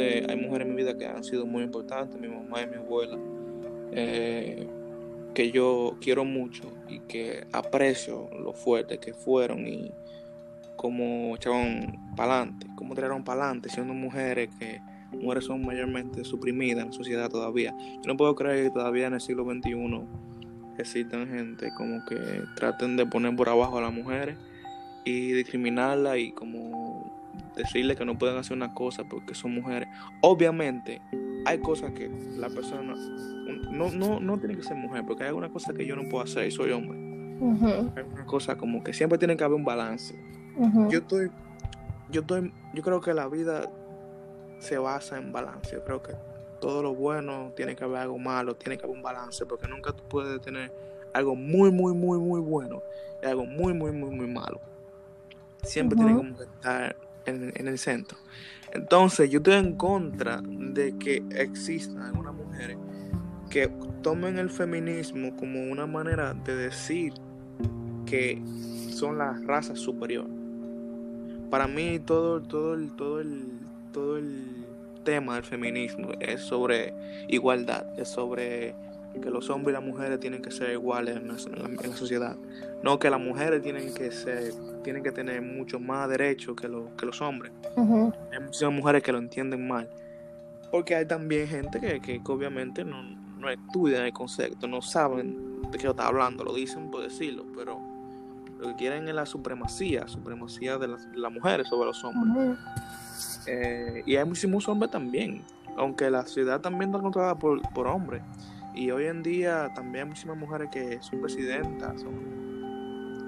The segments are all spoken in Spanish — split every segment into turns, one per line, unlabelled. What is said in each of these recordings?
hay mujeres en mi vida que han sido muy importantes, mi mamá y mi abuela, eh, que yo quiero mucho y que aprecio lo fuerte que fueron y cómo echaron para adelante, cómo tiraron para adelante, siendo mujeres que mujeres son mayormente suprimidas en la sociedad todavía. Yo no puedo creer que todavía en el siglo XXI existan gente como que traten de poner por abajo a las mujeres y discriminarla y como decirle que no pueden hacer una cosa porque son mujeres. Obviamente, hay cosas que la persona no, no, no tiene que ser mujer, porque hay alguna cosa que yo no puedo hacer y soy hombre. Hay una cosa como que siempre tiene que haber un balance. Yo estoy, yo estoy, yo creo que la vida se basa en balance. Yo creo que todo lo bueno tiene que haber algo malo, tiene que haber un balance, porque nunca tú puedes tener algo muy, muy, muy, muy bueno y algo muy, muy, muy, muy malo. Siempre tiene que estar en, el centro. Entonces, yo estoy en contra de que existan algunas mujeres que tomen el feminismo como una manera de decir que son la raza superior. Para mí todo, todo el, todo el, todo el tema del feminismo es sobre igualdad, es sobre que los hombres y las mujeres tienen que ser iguales en la, sociedad. No que las mujeres tienen que ser, tienen que tener mucho más derechos que, que los hombres. Hay muchas mujeres que lo entienden mal. Porque hay también gente que, que, obviamente no, no, estudian el concepto, no saben de qué está hablando, lo dicen por decirlo, pero lo que quieren es la supremacía, supremacía de las, mujeres sobre los hombres. Eh, y hay muchísimos hombres también, aunque la ciudad también está controlada por, por hombres. Y hoy en día también hay muchísimas mujeres que son presidentas,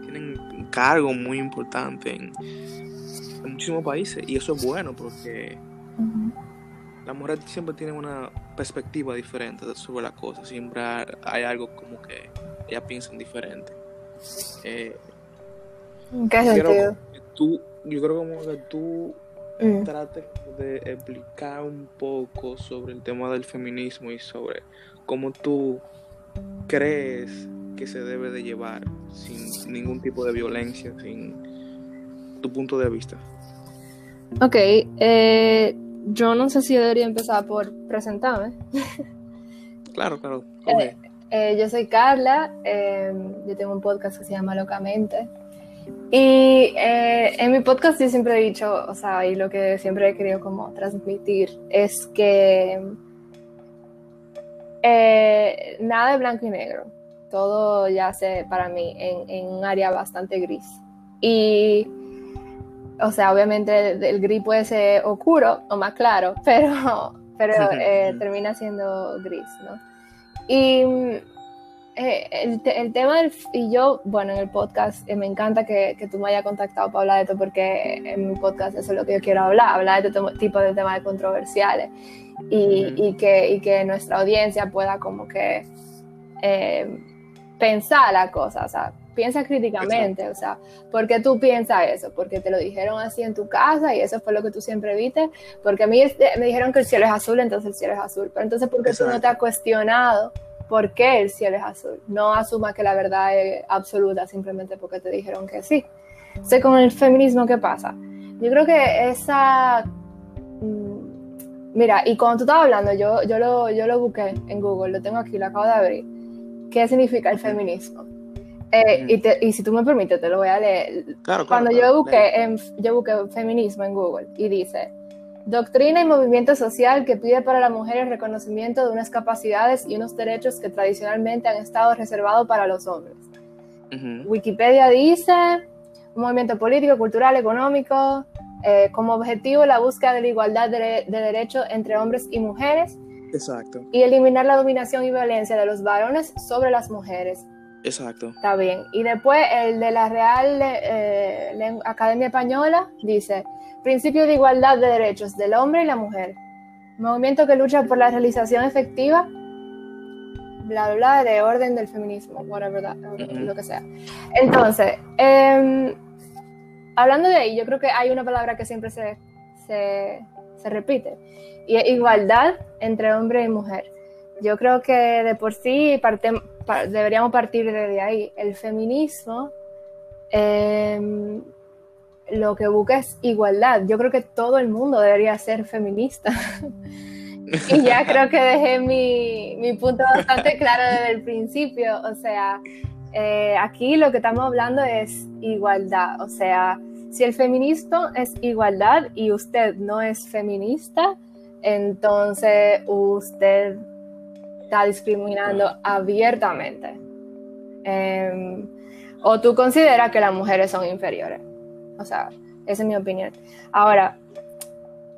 tienen un cargo muy importante en, muchísimos países. Y eso es bueno porque las mujeres siempre tienen una perspectiva diferente sobre las cosas. Siempre hay algo como que ellas piensan diferente. Eh,
¿Qué sentido?
Tú, yo creo como que tú mm. trates de explicar un poco sobre el tema del feminismo y sobre cómo tú crees que se debe de llevar sin ningún tipo de violencia, sin tu punto de vista.
Ok, eh, yo no sé si debería empezar por presentarme.
claro, claro.
Eh, eh, yo soy Carla, yo tengo un podcast que se llama Locamente. Y en mi podcast yo siempre he dicho, o sea, y lo que siempre he querido como transmitir es que eh, nada de blanco y negro. Todo ya se para mí en, un área bastante gris. Y, o sea, obviamente el, gris puede ser oscuro o más claro, pero, pero eh, termina siendo gris, ¿no? Y eh, el, tema del, y yo, bueno, en el podcast me encanta que, que, tú me hayas contactado para hablar de esto porque en mi podcast eso es lo que yo quiero hablar, hablar de este tipo de temas controversiales. Y, que, que, nuestra audiencia pueda como que eh, pensar la cosa, o sea, piensa críticamente, o sea, ¿por qué tú piensas eso? Porque te lo dijeron así en tu casa y eso fue lo que tú siempre viste, porque a mí me dijeron que el cielo es azul, entonces el cielo es azul, pero entonces ¿por qué tú no te has cuestionado por qué el cielo es azul? No asuma que la verdad es absoluta simplemente porque te dijeron que sí. Sé con el feminismo, ¿qué pasa? Yo creo que esa mm, Mira, y cuando tú estabas hablando, yo, yo, lo, yo lo busqué en Google, lo tengo aquí, lo acabo de abrir. ¿Qué significa el feminismo? Eh, y, y, si tú me permites, te lo voy a leer. cuando yo, busqué en, yo busqué feminismo en Google y dice, doctrina y movimiento social que pide para la mujer el reconocimiento de unas capacidades y unos derechos que tradicionalmente han estado reservados para los hombres. Wikipedia dice, un movimiento político, cultural, económico, eh, como objetivo la búsqueda de la igualdad de, derechos entre hombres y mujeres.
Exacto.
Y eliminar la dominación y violencia de los varones sobre las mujeres.
Exacto.
Está bien. Y después el de la Real eh, Academia Española dice, principio de igualdad de derechos del hombre y la mujer. Movimiento que lucha por la realización efectiva, bla, bla, bla, de orden del feminismo, whatever lo que sea. Entonces, eh, hablando de ahí, yo creo que hay una palabra que siempre se, se, repite, y es igualdad entre hombre y mujer. Yo creo que de por sí deberíamos partir desde ahí. El feminismo em, lo que busca es igualdad. Yo creo que todo el mundo debería ser feminista. y ya creo que dejé mi, mi, punto bastante claro desde el principio. O sea, eh, aquí lo que estamos hablando es igualdad. O sea, si el feminismo es igualdad y usted no es feminista, entonces usted está discriminando abiertamente. Em, o tú consideras que las mujeres son inferiores. O sea, esa es mi opinión. Ahora,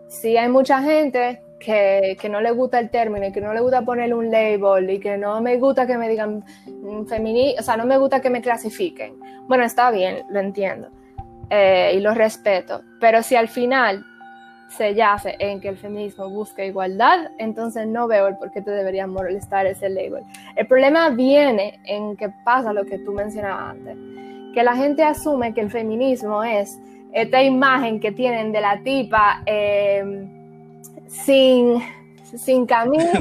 si hay mucha gente que, no le gusta el término y que no le gusta ponerle un label y que no me gusta que me digan mm, feminista, o sea, no me gusta que me clasifiquen. Bueno, está bien, lo entiendo eh, y lo respeto, pero si al final se yace en que el feminismo busca igualdad, entonces no veo el por qué te debería molestar ese label. El problema viene en que pasa lo que tú mencionabas antes, que la gente asume que el feminismo es esta imagen que tienen de la tipa em, sin, sin camisa,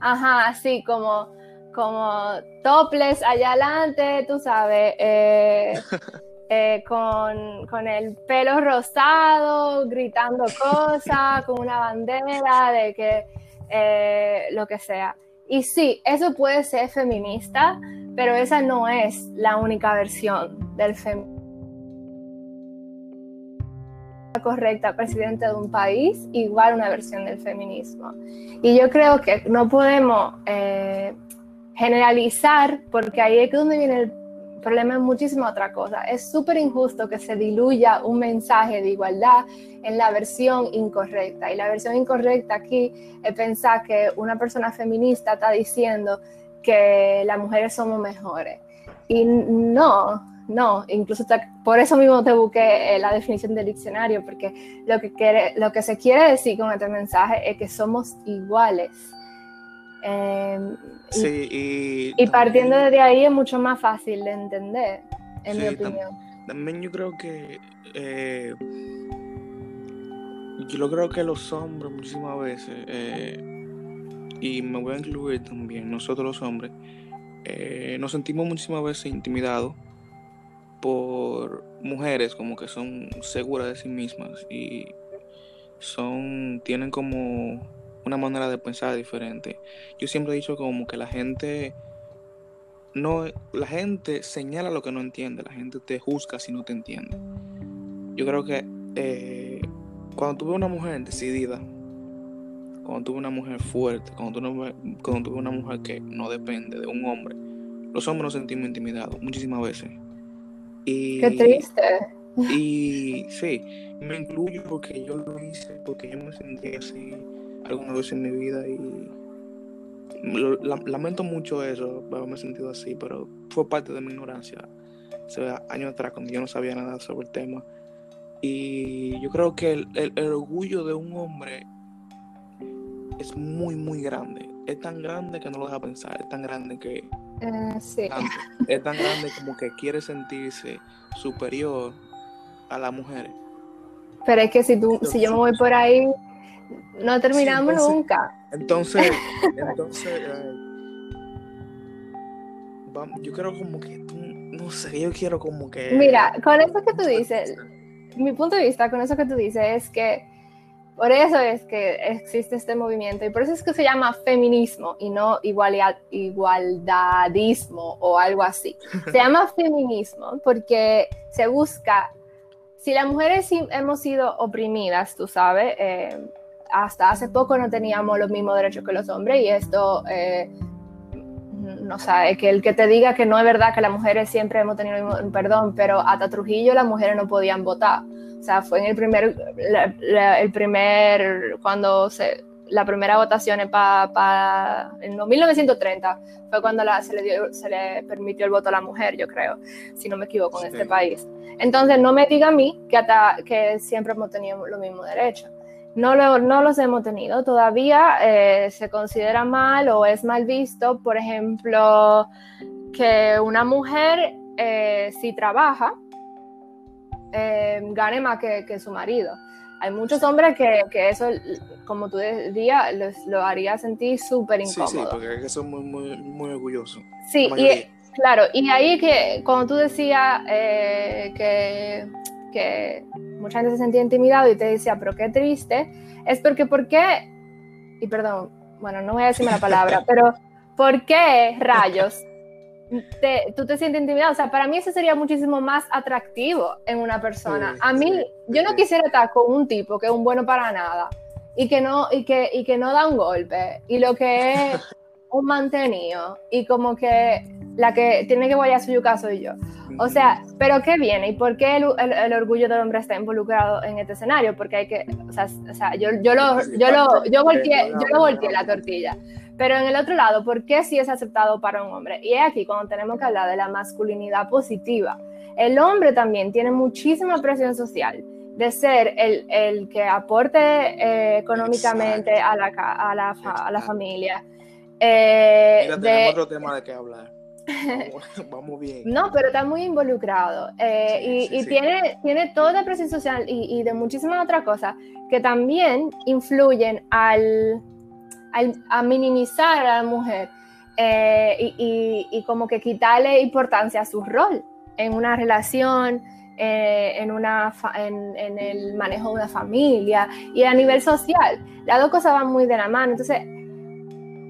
ajá, así como, como topless allá adelante, tú sabes. Eh, Eh, con, el pelo rosado, gritando cosas, con una bandera de que eh, lo que sea. Y sí, eso puede ser feminista, pero esa no es la única versión del feminismo correcta presidente de un país, igual una versión del feminismo. Y yo creo que no podemos eh, generalizar, porque ahí es donde viene el problema es muchísima otra cosa. Es súper injusto que se diluya un mensaje de igualdad en la versión incorrecta. Y la versión incorrecta aquí es pensar que una persona feminista está diciendo que las mujeres somos mejores. Y no, no, incluso por eso mismo te busqué eh, la definición del diccionario, porque lo que, quiere, lo que se quiere decir con este mensaje es que somos iguales Em,
sí,
y, partiendo de ahí es mucho más fácil de entender, en mi opinión.
también yo creo que eh, yo creo que los hombres muchísimas veces, eh, y me voy a incluir también, nosotros los hombres, eh, nos sentimos muchísimas veces intimidados por mujeres como que son seguras de sí mismas y son tienen como una manera de pensar diferente. Yo siempre he dicho como que la gente no la gente señala lo que no entiende, la gente te juzga si no te entiende. Yo creo que eh, cuando tuve una mujer decidida, cuando tuve una mujer fuerte, cuando tuve, cuando tuve una mujer que no depende de un hombre, los hombres nos sentimos intimidados muchísimas veces. Y,
Qué triste.
Y sí, me incluyo porque yo lo hice, porque yo me sentí así alguna vez en mi vida y lamento mucho eso, haberme sentido así, pero fue parte de mi ignorancia. Se ve años atrás cuando yo no sabía nada sobre el tema. Y yo creo que el, orgullo de un hombre es muy, muy grande. Es tan grande que no lo deja pensar. Es tan grande que.
Eh, sí.
es tan grande como que quiere sentirse superior a las mujeres.
Pero es que si tú, si yo me voy por ahí, no terminamos nunca.
Entonces, entonces, eh, yo quiero como que, no sé, yo quiero como que...
Mira, con eso que tú dices, mi punto de vista con eso que tú dices es que por eso es que existe este movimiento y por eso es que se llama feminismo y no igualdad, igualdadismo o algo así. Se llama feminismo porque se busca, si las mujeres hemos sido oprimidas, tú sabes, eh, hasta hace poco no teníamos los mismos derechos que los hombres y esto, eh, no sabe, que el que te diga que no es verdad que las mujeres siempre hemos tenido perdón, pero hasta Trujillo las mujeres no podían votar. O sea, fue en el primer, el primer, cuando se, la primera votación para, pa, en 1930 fue cuando se, le dio, se le permitió el voto a la mujer, yo creo, si no me equivoco, en este país. Entonces, no me diga a mí que, hasta, que siempre hemos tenido los mismos derechos no, no los hemos tenido. Todavía eh, se considera mal o es mal visto, por ejemplo, que una mujer, eh, si trabaja, eh, gane más que, su marido. Hay muchos hombres que, eso, como tú decías, lo haría sentir súper incómodo. Sí,
sí, porque son muy, muy, muy orgullosos.
Sí, y, claro, y ahí que cuando tú decías que que mucha gente se sentía intimidado y te decía, pero qué triste, es porque, ¿por qué? Y perdón, bueno, no voy a decirme la palabra, pero ¿por qué rayos tú te sientes intimidado? O sea, para mí eso sería muchísimo más atractivo en una persona. a mí, yo no quisiera estar con un tipo que es un bueno para nada y que no, y que, y que no da un golpe y lo que es un mantenido y como que la que tiene que guayar su yuca soy yo. O sea, pero ¿qué viene? ¿Y por qué el, el, orgullo del hombre está involucrado en este escenario? Porque hay que, o sea, o sea yo, yo, lo, yo, lo, yo, volteé, yo lo volteé la tortilla. Pero en el otro lado, ¿por qué sí es aceptado para un hombre? Y es aquí cuando tenemos que hablar de la masculinidad positiva. El hombre también tiene muchísima presión social de ser el, el que aporte eh, económicamente a la, a la, a la familia.
Eh, Mira, tenemos otro tema de qué hablar. Vamos, bien.
No, pero está muy involucrado eh, y, tiene, tiene toda la presión social y, de muchísimas otras cosas que también influyen al, a minimizar a la mujer eh, y, como que quitarle importancia a su rol en una relación, eh, en, una en, en, el manejo de una familia y a nivel social. Las dos cosas van muy de la mano. Entonces,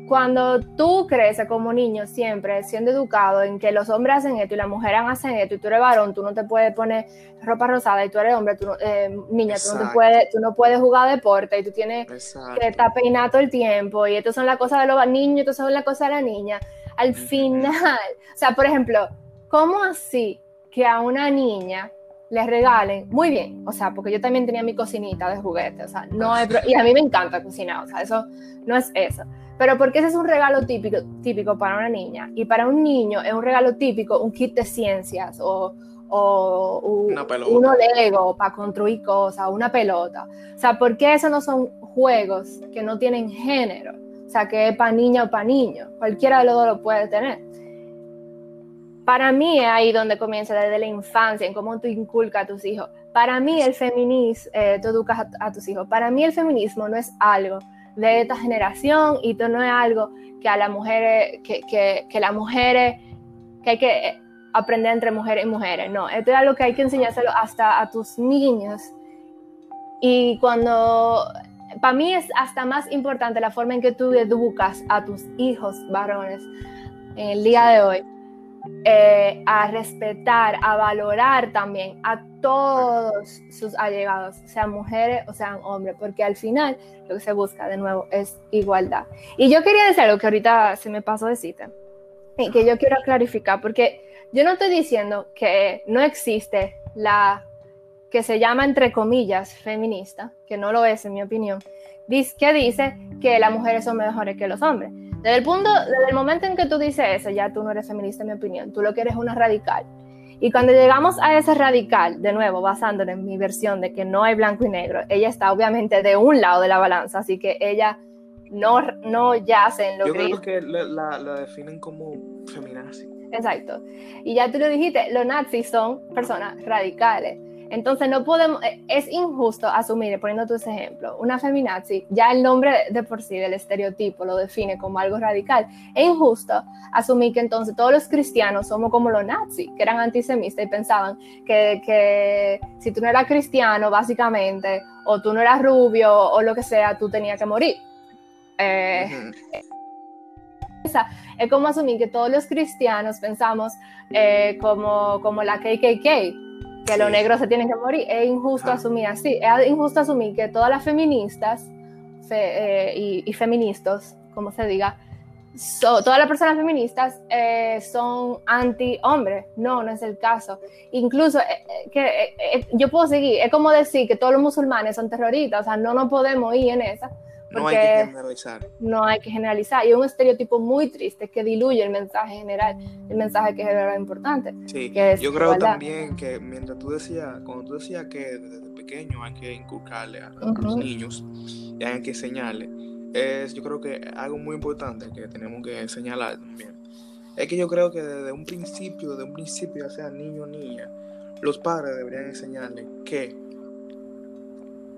cuando tú creces como niño siempre siendo educado en que los hombres hacen esto y las mujeres hacen esto y tú eres varón, tú no te puedes poner ropa rosada y tú eres hombre, tú eh, niña, tú no, puedes, tú no puedes jugar deporte y tú tienes que estar peinado todo el tiempo y esto son las cosas de los niños, esto son las cosas de la niña. Al final, o sea, por ejemplo, ¿cómo así que a una niña le regalen, muy bien, o sea, porque yo también tenía mi cocinita de juguete, o sea, no hay, y a mí me encanta cocinar, o sea, eso no es eso. Pero porque ese es un regalo típico, típico para una niña. Y para un niño es un regalo típico un kit de ciencias o, o un, uno Lego para construir cosas, una pelota. O sea, porque esos no son juegos que no tienen género. O sea, que es para niña o para niño. Cualquiera de los dos lo puede tener. Para mí es ahí donde comienza desde la infancia, en cómo tú inculcas a tus hijos. Para mí el feminismo, eh, tú educas a tus hijos. Para mí el feminismo no es algo de esta generación y no es algo que a las mujeres, que, que, que las mujeres, que hay que aprender entre mujeres y mujeres, no, esto es algo que hay que enseñárselo hasta a tus niños. Y cuando, para mí es hasta más importante la forma en que tú educas a tus hijos varones en el día de hoy eh, a respetar, a valorar también a todos sus allegados, sean mujeres o sean hombres, porque al final lo que se busca de nuevo es igualdad. Y yo quería decir algo que ahorita se me pasó de cita y que yo quiero clarificar, porque yo no estoy diciendo que no existe la que se llama entre comillas feminista, que no lo es en mi opinión, que dice que las mujeres son mejores que los hombres. Desde el punto, desde el momento en que tú dices eso, ya tú no eres feminista en mi opinión, tú lo que eres una radical. Y cuando llegamos a ese radical, de nuevo, basándonos en mi versión de que no hay blanco y negro, ella está obviamente de un lado de la balanza, así que ella no, no yace en lo
Yo creo que la, la definen como feminazi.
Exacto. Y ya tú lo dijiste, los nazis son personas radicales. Entonces no podemos, eh, es injusto asumir, poniendo ese ejemplo, una feminazi, ya el nombre de por sí del estereotipo lo define como algo radical. Es injusto asumir que entonces todos los cristianos somos como los nazis, que eran antisemitas y pensaban que, que si tú no eras cristiano, básicamente, o tú no eras rubio o lo que sea, tú tenías que morir. Eh, es como asumir que todos los cristianos pensamos eh, como, como la KKK, que los negros se tienen que morir. Es injusto asumir así. Es injusto asumir que todas las feministas eh, y, feministas, como se diga, todas las personas feministas eh, son anti-hombre. No, no es el caso. Incluso, eh, que yo puedo seguir, es como decir que todos los musulmanes son terroristas, o sea, no nos podemos ir en esa.
No hay que generalizar.
No hay que generalizar. Y es un estereotipo muy triste que diluye el mensaje general, el mensaje que es verdad importante.
Sí, yo creo también que mientras tú decías, cuando tú decías que desde pequeño hay que inculcarle a, los niños y hay que enseñarle, es yo creo que algo muy importante que tenemos que señalar también. Es que yo creo que desde un principio, desde un principio, ya sea niño o niña, los padres deberían enseñarle que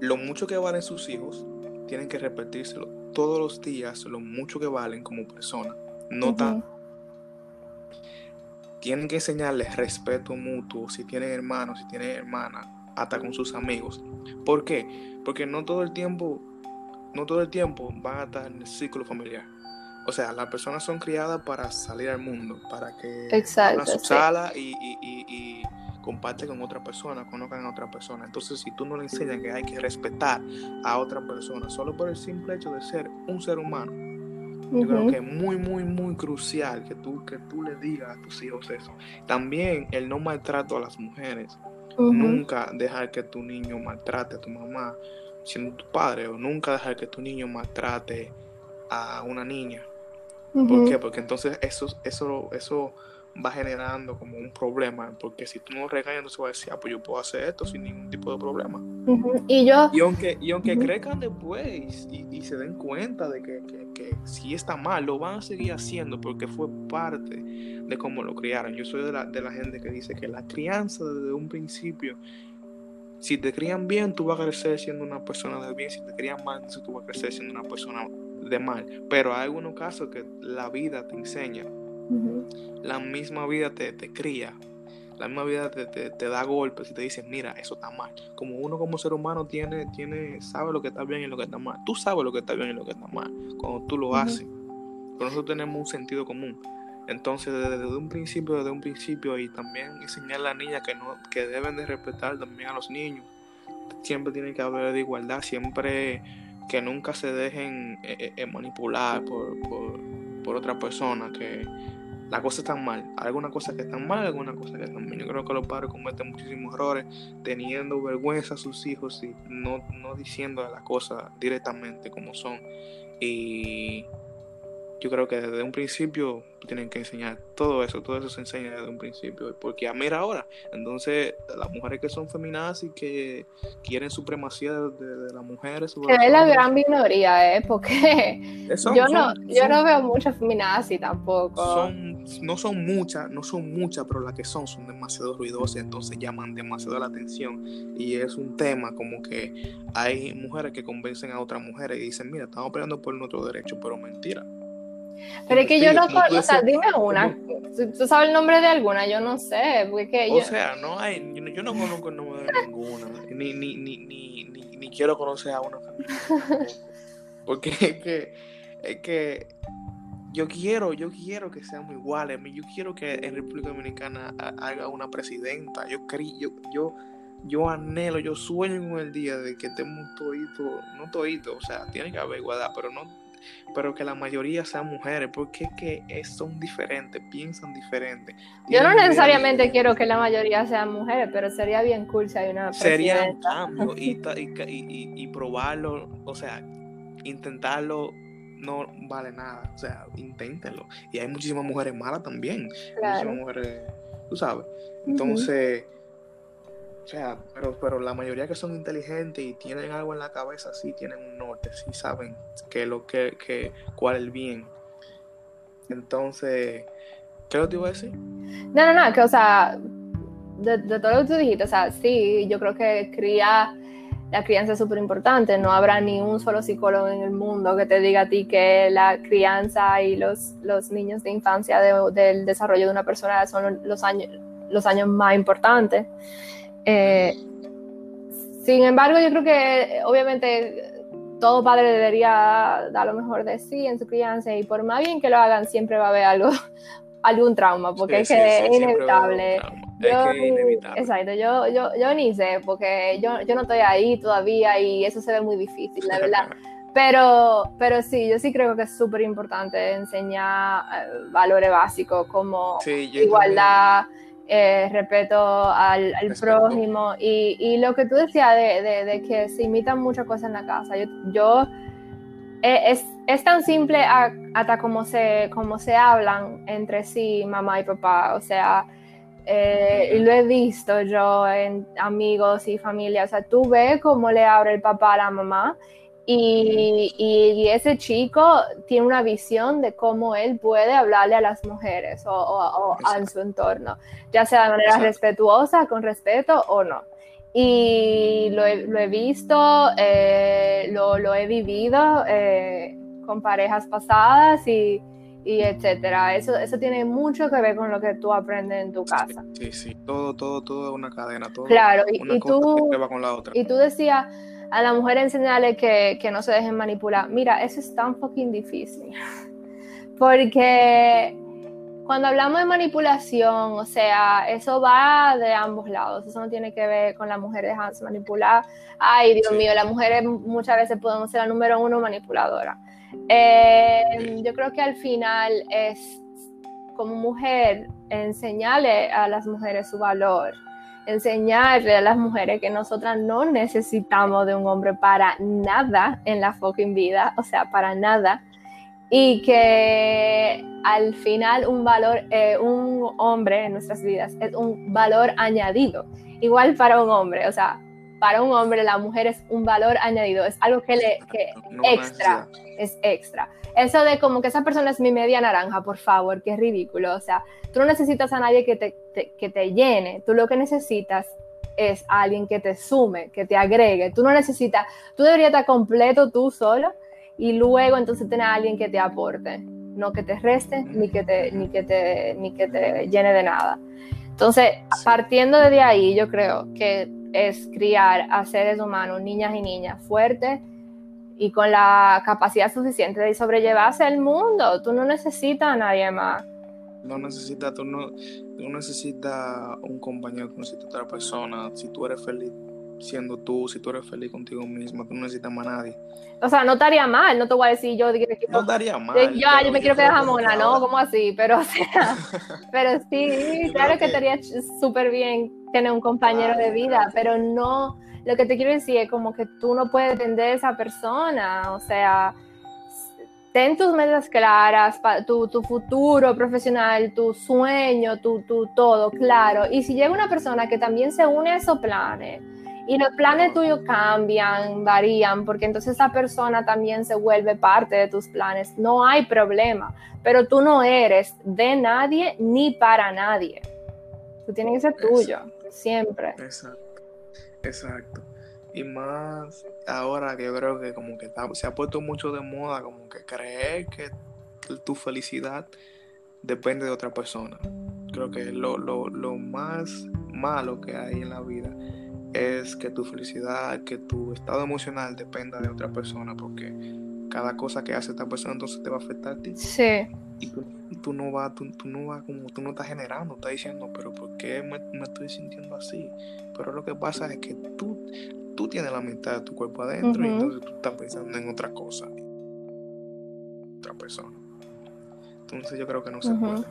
lo mucho que valen sus hijos tienen que repetírselo todos los días, lo mucho que valen como persona. No tan. Tienen que enseñarles respeto mutuo, si tienen hermanos, si tienen hermanas, hasta con sus amigos. ¿Por qué? Porque no todo el tiempo, no todo el tiempo van a estar en el círculo familiar. O sea, las personas son criadas para salir al mundo, para que
Exacto,
a su
sí.
sala y, y, y, y comparte con otra persona, conozcan a otra persona. Entonces, si tú no le enseñas que hay que respetar a otra persona solo por el simple hecho de ser un ser humano, yo creo que es muy, muy, muy crucial que tú, que tú le digas a tus hijos eso. También el no maltrato a las mujeres. Nunca dejar que tu niño maltrate a tu mamá siendo tu padre, o nunca dejar que tu niño maltrate a una niña. ¿Por
Ujú.
qué? Porque entonces eso, eso, eso va generando como un problema. Porque si tú no regañas, entonces va a decir, ah, pues yo puedo hacer esto sin ningún tipo de problema.
Y yo,
Y aunque, y aunque
Ujú.
crezcan después y, y se den cuenta de que, que, que si está mal, lo van a seguir haciendo porque fue parte de cómo lo criaron. Yo soy de la, de la gente que dice que la crianza desde un principio, si te crían bien, tú vas a crecer siendo una persona de bien. Si te crían mal, entonces tú vas a crecer siendo una persona de mal. Pero hay algunos casos que la vida te enseña
Ujú.
la misma vida te, te cría, la misma vida te, te- te da golpes y te dice, mira, eso está mal. Como uno como ser humano tiene, tiene, sabe lo que está bien y lo que está mal. Tú sabes lo que está bien y lo que está mal cuando tú lo
Ujú.
haces. Pero nosotros tenemos un sentido común. Entonces, desde, desde un principio, desde un principio, y también enseñar a las niñas que, no, que deben de respetar también a los niños. Siempre tiene que haber de igualdad, siempre que nunca se dejen eh, eh, manipular por, por, por otra persona, que las cosas están mal. Algunas cosas que están mal, algunas cosas que están bien. Yo creo que los padres cometen muchísimos errores teniendo vergüenza a sus hijos y no, no diciendo las cosas directamente como son. Y yo creo que desde un principio tienen que enseñar todo eso, todo eso se enseña desde un principio, porque a mira ahora, entonces las mujeres que son feminadas y que quieren supremacía de, de- de las mujeres,
que es la gran minoría, ¿eh? Porque
eh, son-
yo no,
son-
yo
son-
no veo muchas feminazis tampoco.
son, no son muchas, no son muchas, pero las que son son demasiado ruidosas, entonces llaman demasiado la atención y es un tema como que hay mujeres que convencen a otras mujeres y dicen, mira, estamos peleando por nuestro derecho, pero mentira.
Pero es que yo no
Como tú
conozco, o sea, dime una. ¿Tú, tú sabes el nombre de alguna? Yo no sé, porque
O
yo...
sea, no hay, yo, no- yo no conozco el nombre de ninguna, ni, ni, ni, ni, ni, quiero conocer a una. Porque es que, es que yo quiero, yo quiero que seamos iguales. Yo quiero que en República Dominicana ha- haga una presidenta. Yo yo, yo, yo anhelo, yo sueño con el día de que estemos toditos, no toditos, o sea, tiene que haber igualdad, pero no, pero que la mayoría sean mujeres, porque es que son diferentes, piensan diferente.
Yo no necesariamente quiero que la mayoría sean mujeres, pero sería bien cool si hay una
sería un cambio y, y- y- y probarlo, o sea, intentarlo no vale nada, o sea, inténtenlo. Y hay muchísimas mujeres malas también,
Claro.
muchísimas mujeres, tú sabes. Entonces, o sea, pero, pero la mayoría que son inteligentes y tienen algo en la cabeza, sí tienen un norte, sí saben que lo que, que cuál es el bien. Entonces, ¿qué lo te iba a decir?
No, no, no, que o sea, de, de todo lo que tú dijiste, o sea, sí, yo creo que cría, la crianza es súper importante. No habrá ni un solo psicólogo en el mundo que te diga a ti que la crianza y los, los niños de infancia de- del desarrollo de una persona son los años, los años más importantes. Eh, sin embargo, yo creo que obviamente todo padre debería dar lo mejor de sí en su crianza y por más bien que lo hagan, siempre va a haber algo, algún trauma, porque
Sí,
es que
sí,
es inevitable. Yo,
es que inevitable.
Exacto, yo, yo, yo ni sé, porque yo, yo no estoy ahí todavía y eso se ve muy difícil, la verdad. Pero, pero sí, yo sí creo que es súper importante enseñar eh, valores básicos como
Sí,
igualdad, eh, respeto al, al prójimo y, y lo que tú decías de, de- de que se imitan muchas cosas en la casa. Yo, yo- eh, es, es tan simple a- hasta como se, como se hablan entre sí, mamá y papá. O sea, eh, lo he visto yo en amigos y familia. O sea, tú ves cómo le abre el papá a la mamá. Y, y- y ese chico tiene una visión de cómo él puede hablarle a las mujeres o, o- o a su entorno, ya sea de manera
Exacto.
respetuosa, con respeto o no. Y lo he, lo he visto, eh, lo, lo he vivido eh, con parejas pasadas y, y etcétera. Eso, eso tiene mucho que ver con lo que tú aprendes en tu casa.
Sí, sí, todo, todo, todo es una cadena, todo.
Claro, y, tú, con la otra. y tú decías a la mujer enseñarle que, que no se dejen manipular. Mira, eso es tan fucking difícil. Porque cuando hablamos de manipulación, o sea, eso va de ambos lados. Eso no tiene que ver con la mujer dejándose manipular. Ay, Dios mío, las mujeres muchas veces podemos ser la número uno manipuladora. Eh, yo creo que al final es como mujer enseñarle a las mujeres su valor, enseñarle a las mujeres que nosotras no necesitamos de un hombre para nada en la fucking vida, o sea, para nada. Y que al final un valor, eh, un hombre en nuestras vidas es un valor añadido, igual para un hombre, o sea, para un hombre la mujer es un valor añadido, es algo que le que extra, es extra. Eso de como que esa persona es mi media naranja, por favor, qué ridículo, o sea, tú no necesitas a nadie que te, que te llene, tú lo que necesitas es a alguien que te sume, que te agregue, tú no necesitas, tú deberías estar completo tú solo y luego entonces tener a alguien que te aporte, no que te reste ni que te, ni que te, ni que te llene de nada. Entonces, partiendo de ahí, yo creo que es criar a seres humanos, niñas y niñas, fuertes y con la capacidad suficiente de sobrellevarse el mundo. Tú no necesitas a nadie más.
No necesitas, tú no, tú necesitas un compañero, tú necesitas otra persona. Si tú eres feliz, siendo tú, si tú eres feliz contigo misma, tú no necesitas más a nadie.
O sea, no estaría mal, no te voy a decir yo.
no estaría mal.
yo, yo me quiero quedar jamona, ¿no? ¿Cómo así? Pero, o sea, pero sí, claro que estaría súper bien tener un compañero de vida, pero no, lo que te quiero decir es como que tú no puedes entender a esa persona, o sea, ten tus metas claras, tu, tu, futuro profesional, tu sueño, tu, tu todo claro. Y si llega una persona que también se une a esos planes, y los planes tuyos cambian, varían, porque entonces esa persona también se vuelve parte de tus planes. No hay problema, pero tú no eres de nadie ni para nadie. Tú tienes que ser tuyo, siempre.
Exacto, exacto. Y más ahora que yo creo que como que se ha puesto mucho de moda, como que creer que tu felicidad depende de otra persona. Creo que lo, lo, lo más malo que hay en la vida es que tu felicidad, que tu estado emocional dependa de otra persona, porque cada cosa que hace esta persona entonces te va a afectar a ti.
Sí.
Y tú, no vas, tú, no vas como, tú no estás generando, estás diciendo, pero ¿por qué me, estoy sintiendo así? Pero lo que pasa es que tú, tú tienes la mitad de tu cuerpo adentro y entonces tú estás pensando en otra cosa, otra persona. Entonces yo creo que no se puede.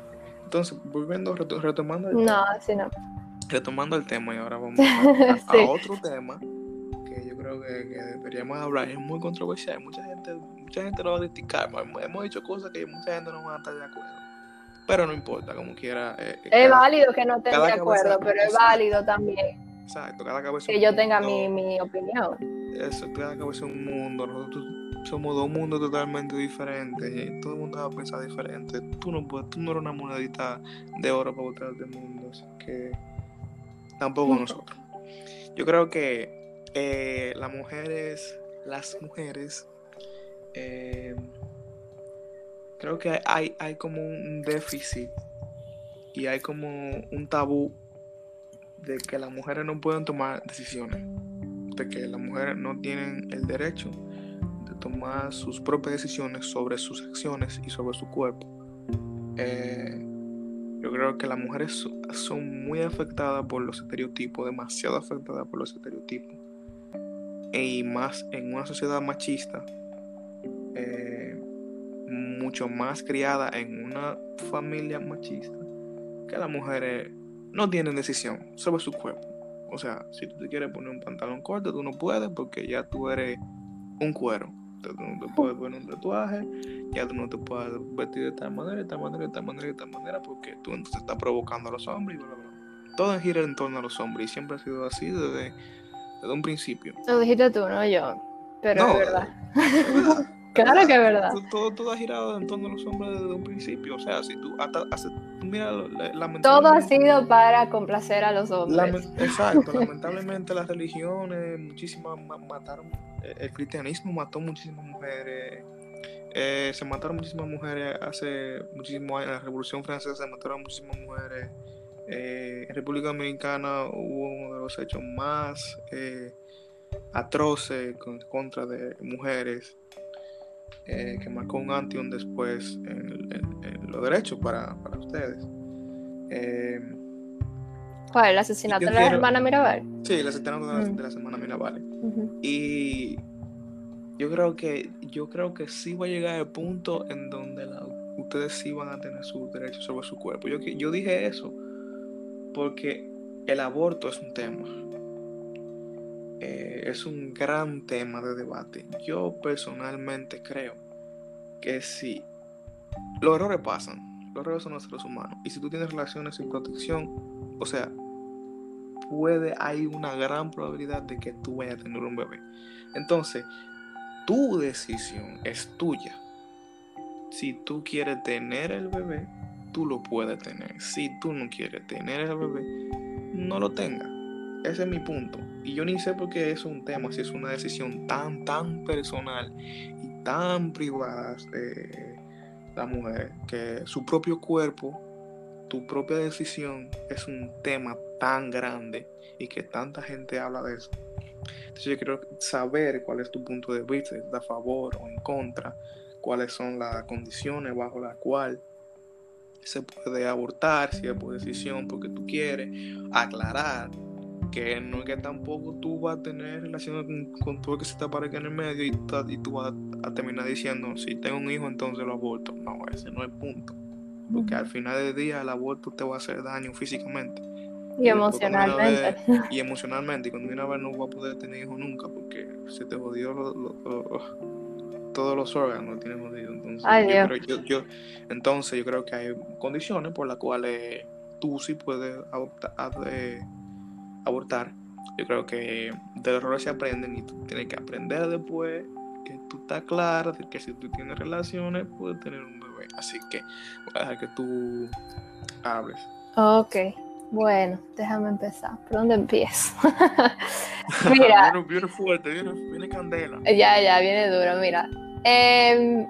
Entonces, volviendo, retomando.
no, sí, no
retomando el tema y ahora vamos a, otro tema creo que, deberíamos hablar, es muy controversial, mucha gente, mucha gente lo va a criticar, hemos dicho cosas que mucha gente no va a estar de acuerdo, pero no importa, como quiera.
Eh, eh, es válido que no esté de acuerdo, pero es válido también.
Exacto, cada cabeza
Que yo tenga mi, mi, opinión.
Eso, cada cabeza es un mundo, nosotros somos dos mundos totalmente diferentes y todo el mundo va a pensar diferente. Tú no puedes, tú no eres una monedita de oro para botar del mundo, así que tampoco nosotros. Yo creo que eh, las mujeres, las mujeres, eh, creo que hay, hay como un déficit y hay como un tabú de que las mujeres no pueden tomar decisiones, de que las mujeres no tienen el derecho de tomar sus propias decisiones sobre sus acciones y sobre su cuerpo. Eh, yo creo que las mujeres son muy afectadas por los estereotipos, demasiado afectadas por los estereotipos. Y más en una sociedad machista, eh, mucho más criada en una familia machista, que las mujeres no tienen decisión sobre su cuerpo. O sea, si tú te quieres poner un pantalón corto, tú no puedes porque ya tú eres un cuero. Tú no te puedes poner un tatuaje, ya tú no te puedes vestir de tal manera, de tal manera, de tal manera, de tal manera, porque tú entonces estás provocando a los hombres y bla, bla, bla. Todo gira en torno a los hombres y siempre ha sido así desde, desde un principio.
Lo dijiste tú, no yo, pero es verdad. claro que es verdad.
Todo, todo, ha girado en torno a los hombres desde un principio, o sea, si tú hasta, mira, lamentablemente...
Todo ha sido para complacer a los hombres.
exacto, lamentablemente las religiones, muchísimas mataron, eh, el cristianismo mató muchísimas mujeres Eh, se mataron muchísimas mujeres hace muchísimos años. En la Revolución Francesa se mataron muchísimas mujeres. Eh, en República Dominicana hubo uno de los hechos más eh, atroces con, contra de mujeres que marcó un antes y un después en, los derechos para, para ustedes.
¿Cuál? ¿El asesinato de la hermana Mirabal?
Sí, el asesinato de, la, mm. de la hermana Mirabal. Y yo creo que yo creo que sí va a llegar el punto en donde ustedes sí van a tener sus derechos sobre su cuerpo. Yo, yo dije eso porque el aborto es un tema. Eh, es un gran tema de debate. Yo personalmente creo que si los errores pasan, los errores son los seres humanos, y si tú tienes relaciones sin protección, o sea, puede, hay una gran probabilidad de que tú vayas a tener un bebé. Entonces, tu decisión es tuya. Si tú quieres tener el bebé, tú lo puedes tener. Si tú no quieres tener el bebé, no lo tengas. Ese es mi punto. Y yo ni sé por qué es un tema, si es una decisión tan, tan personal y tan privada de la mujer, que su propio cuerpo, tu propia decisión es un tema tan grande y que tanta gente habla de eso. Entonces yo quiero saber cuál es tu punto de vista, si a favor o en contra, cuáles son las condiciones bajo las cuales se puede abortar, si es por decisión, porque tú quieres, aclarar que no es que tampoco tú vas a tener relación con, todo el que se te aparezca en el medio y, y tú vas a, terminar diciendo, si tengo un hijo, entonces lo aborto. No, ese no es el punto. Porque al final del día el aborto te va a hacer daño físicamente.
Y emocionalmente.
y emocionalmente. Y cuando viene a ver no va a poder tener hijos nunca porque se te jodió todos los órganos, tienes jodido. Entonces, yo, yo, entonces yo creo que hay condiciones por las cuales tú sí puedes abortar. Yo creo que de los errores se aprenden y tú tienes que aprender después que tú estás claro de que si tú tienes relaciones puedes tener un bebé. Así que voy a dejar que tú hables.
Ok. Bueno, déjame empezar. ¿Por dónde empiezo? mira.
viene, fuerte, viene, viene, candela.
Ya, ya, viene duro, mira. Eh,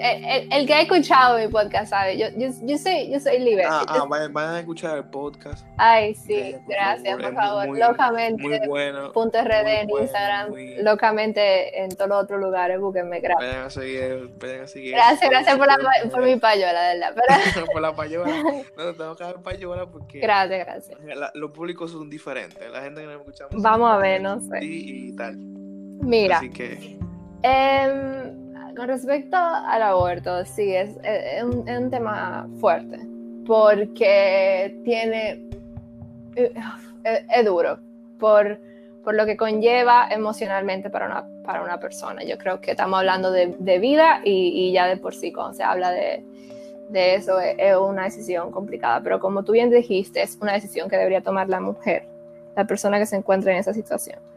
el, que ha escuchado mi podcast sabe, yo, yo, yo soy, yo soy libre.
Ah, ah vayan, a escuchar el podcast.
Ay, sí, gracias, por, favor. locamente. Muy bueno. Punto RD en Instagram, locamente en todos los otros lugares, búsquenme,
gracias. Vayan a seguir, vayan a seguir.
Gracias, gracias por, la, por mi payola, de verdad.
Pero... por la payola. No, tengo que dar payola porque.
Gracias, gracias.
los públicos son diferentes, la gente que nos escuchamos.
Vamos a ver, no sé.
Y, tal.
Mira.
Así que.
Eh, con respecto al aborto, sí, es, un, tema fuerte, porque tiene, es, duro, por, por, lo que conlleva emocionalmente para una, para una persona. Yo creo que estamos hablando de, vida y, ya de por sí, cuando se habla de, de eso, es, es una decisión complicada, pero como tú bien dijiste, es una decisión que debería tomar la mujer, la persona que se encuentra en esa situación.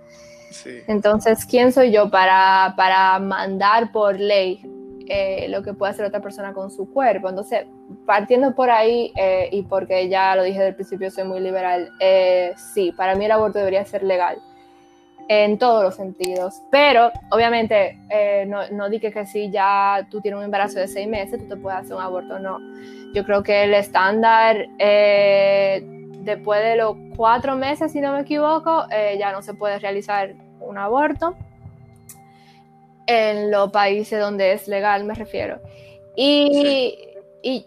Entonces, ¿quién soy yo para, para mandar por ley eh, lo que puede hacer otra persona con su cuerpo? Entonces, partiendo por ahí, eh, y porque ya lo dije desde el principio, soy muy liberal, eh, sí, para mí el aborto debería ser legal en todos los sentidos, pero obviamente no, no dije que si ya tú tienes un embarazo de seis meses, tú te puedes hacer un aborto, no. Yo creo que el estándar después de los cuatro meses, si no me equivoco, eh, ya no se puede realizar un aborto. En los países donde es legal, me refiero. Y, y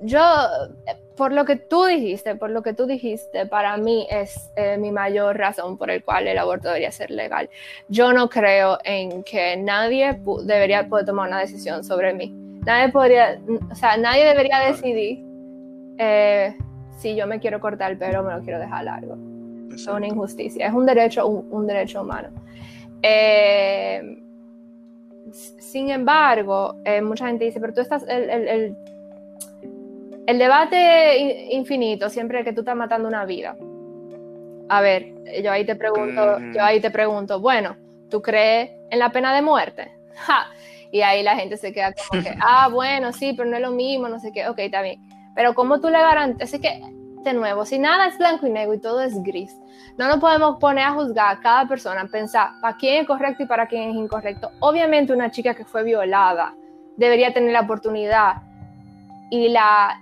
yo, por lo que tú dijiste, por lo que tú dijiste, para mí es eh, mi mayor razón por el cual el aborto debería ser legal. Yo no creo en que nadie debería poder tomar una decisión sobre mí. Nadie podría, o sea, nadie debería decidir eh, si yo me quiero cortar el pelo, me lo quiero dejar largo. Es una injusticia, es un derecho, un, derecho humano. Eh, sin embargo, eh, mucha gente dice, pero tú estás, el, el, debate infinito, siempre que tú estás matando una vida. A ver, yo ahí te pregunto, yo ahí te pregunto, bueno, ¿tú crees en la pena de muerte? Y ahí la gente se queda como que, ah, bueno, sí, pero no es lo mismo, no sé qué, ok, está bien. Pero ¿cómo tú le garantizas? Que de nuevo, si nada es blanco y negro y todo es gris, no nos podemos poner a juzgar a cada persona, pensar para quién es correcto y para quién es incorrecto. Obviamente una chica que fue violada debería tener la oportunidad y la,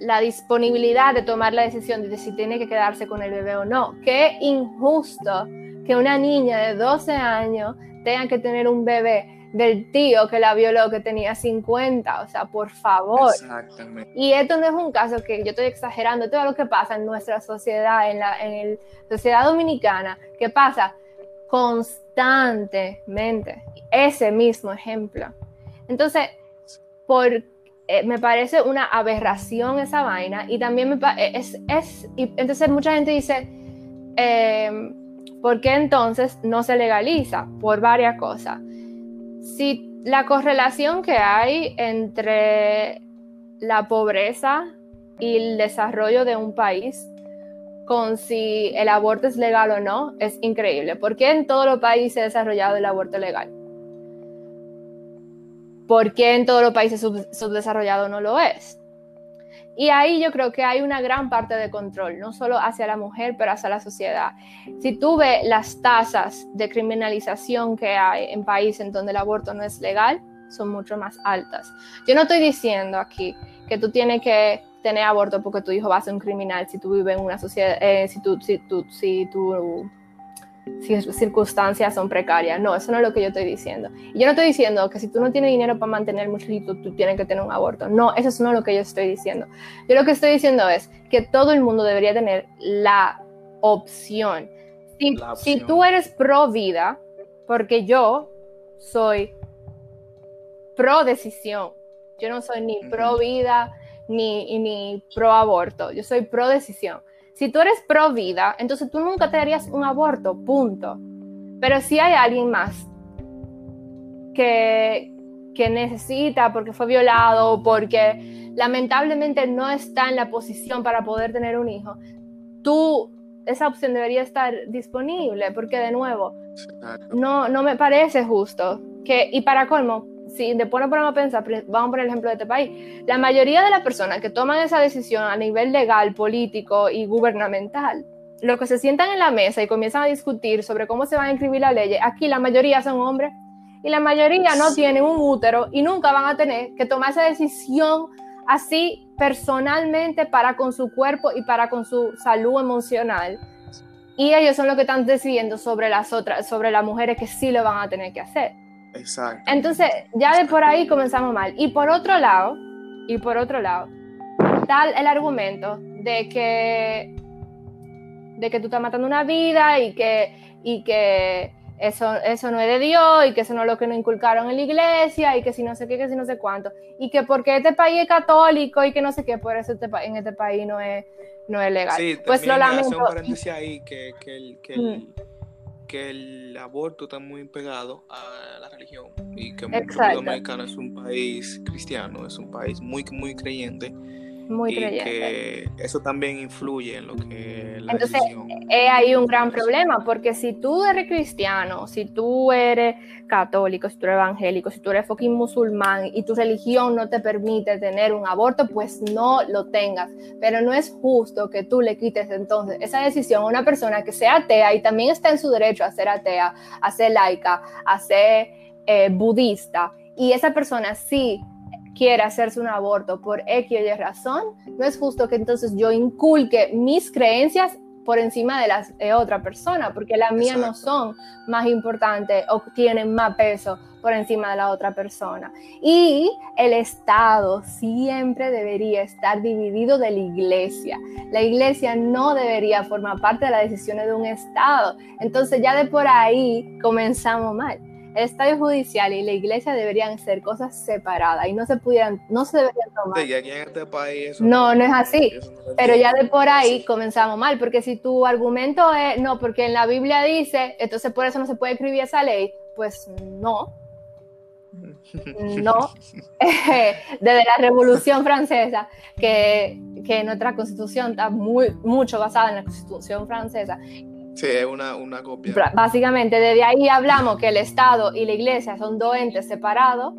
la disponibilidad de tomar la decisión de si tiene que quedarse con el bebé o no. Qué injusto que una niña de 12 años tenga que tener un bebé del tío que la violó que tenía 50, o sea, por favor. Exactamente. Y esto no es un caso que yo estoy exagerando, todo lo que pasa en nuestra sociedad, en la en sociedad dominicana, que pasa constantemente, ese mismo ejemplo. Entonces, por, eh, me parece una aberración esa vaina y también me es, es y entonces mucha gente dice, eh, ¿por qué entonces no se legaliza? Por varias cosas si la correlación que hay entre la pobreza y el desarrollo de un país con si el aborto es legal o no es increíble. ¿Por qué en todos los países desarrollado el aborto legal? ¿Por qué en todos los países subdesarrollados no lo es? Y ahí yo creo que hay una gran parte de control, no solo hacia la mujer, pero hacia la sociedad. Si tú ves las tasas de criminalización que hay en países en donde el aborto no es legal, son mucho más altas. Yo no estoy diciendo aquí que tú tienes que tener aborto porque tu hijo va a ser un criminal si tú vives en una sociedad, eh, si tú, si tú, si tú circunstancias son precarias. No, eso no es lo que yo estoy diciendo. Y yo no estoy diciendo que si tú no tienes dinero para mantener mucho tú, tienes que tener un aborto. No, eso es no lo que yo estoy diciendo. Yo lo que estoy diciendo es que todo el mundo debería tener la opción. Si, si tú eres pro vida, porque yo soy pro decisión, yo no soy ni pro vida ni, ni pro aborto, yo soy pro decisión. Si tú eres pro vida, entonces tú nunca te harías un aborto, punto. Pero si hay alguien más que, que necesita porque fue violado o porque lamentablemente no está en la posición para poder tener un hijo, tú, esa opción debería estar disponible porque de nuevo, no, no me parece justo. Que, y para colmo, si nos ponemos a pensar, vamos a poner el ejemplo de este país, la mayoría de las personas que toman esa decisión a nivel legal, político y gubernamental, los que se sientan en la mesa y comienzan a discutir sobre cómo se van a inscribir la ley, aquí la mayoría son hombres y la mayoría no tienen un útero y nunca van a tener que tomar esa decisión así personalmente para con su cuerpo y para con su salud emocional. Y ellos son los que están decidiendo sobre las otras, sobre las mujeres que sí lo van a tener que hacer. Exacto. Entonces, ya de por ahí comenzamos mal. Y por otro lado, y por otro lado, tal el argumento de que de que tú estás matando una vida y que, y que eso, eso no es de Dios y que eso no es lo que nos inculcaron en la iglesia y que si no sé qué, que si no sé cuánto. Y que porque este país es católico y que no sé qué, por eso este, en este país no es, no es legal. Sí, pues lo lamento.
un paréntesis ahí que, que, el, que mm que el aborto está muy pegado a la religión y que República Dominicana es un país cristiano, es un país muy, muy creyente muy y que eso también influye en lo que la
Entonces, es ahí un gran problema, porque si tú eres cristiano, si tú eres católico, si tú eres evangélico, si tú eres fucking musulmán y tu religión no te permite tener un aborto, pues no lo tengas. Pero no es justo que tú le quites entonces esa decisión a una persona que sea atea y también está en su derecho a ser atea, a ser laica, a ser eh, budista. Y esa persona sí quiere hacerse un aborto por X o Y razón, no es justo que entonces yo inculque mis creencias por encima de las de otra persona, porque las mías no son más importantes o tienen más peso por encima de la otra persona. Y el Estado siempre debería estar dividido de la iglesia. La iglesia no debería formar parte de las decisiones de un Estado. Entonces ya de por ahí comenzamos mal el estadio judicial y la iglesia deberían ser cosas separadas y no se pudieran, no se deberían tomar.
Sí, aquí en este país
no, no es así. pero ya de por ahí comenzamos mal, porque si tu argumento es, no, porque en la Biblia dice, entonces por eso no se puede escribir esa ley, pues no. No, desde la Revolución Francesa, que, que nuestra constitución está muy, mucho basada en la constitución francesa,
Sí, es una, una copia.
Básicamente, desde ahí hablamos que el Estado y la Iglesia son dos entes separados,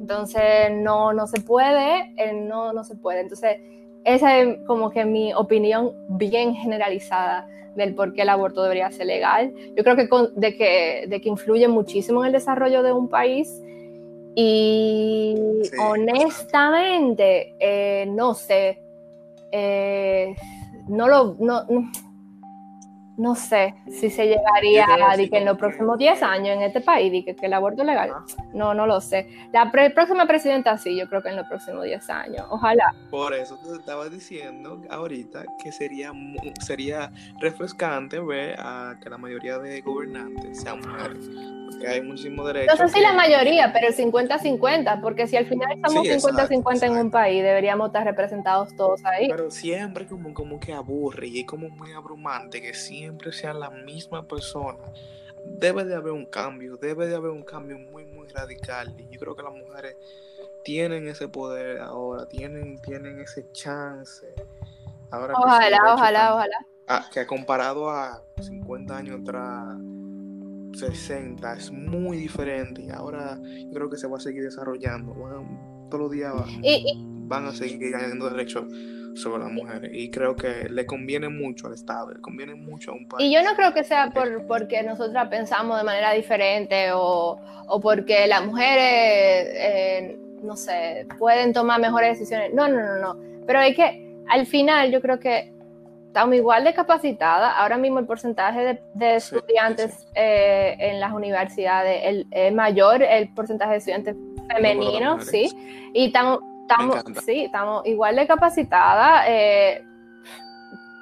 entonces no, no se puede, eh, no, no se puede. Entonces, esa es como que mi opinión bien generalizada del por qué el aborto debería ser legal. Yo creo que, de, que, de que influye muchísimo en el desarrollo de un país y honestamente, eh, no sé, eh, no lo, no, no sé si se llegaría a que en los próximos 10 años en este país que, que el aborto legal. No, no lo sé. La próxima presidenta sí, yo creo que en los próximos 10 años. Ojalá.
Por eso te estaba diciendo ahorita que sería, sería refrescante ver a que la mayoría de gobernantes sean mujeres porque hay muchísimos derechos.
No sé si la mayoría, pero el 50-50, porque si al final estamos 50-50 en un país, deberíamos estar representados todos ahí.
Pero siempre como, como que aburre y es como muy abrumante que siempre sean la misma persona. Debe de haber un cambio, debe de haber un cambio muy, muy radical. Y yo creo que las mujeres tienen ese poder ahora, tienen, tienen ese chance.
Ahora ojalá, ojalá, ojalá.
Ah, que comparado a 50 años atrás 60 es muy diferente y ahora yo creo que se va a seguir desarrollando. todos los días van a seguir ganando derechos sobre las mujeres y creo que le conviene mucho al Estado, le conviene mucho a un país.
Y yo no creo que sea por, porque nosotras pensamos de manera diferente o, o porque las mujeres, eh, no sé, pueden tomar mejores decisiones. No, no, no, no. Pero es que al final yo creo que estamos igual de capacitadas. Ahora mismo el porcentaje de, estudiantes eh, en las universidades es mayor, el porcentaje de estudiantes femeninos, sí. Y estamos, estamos, sí, estamos igual de capacitadas. Eh,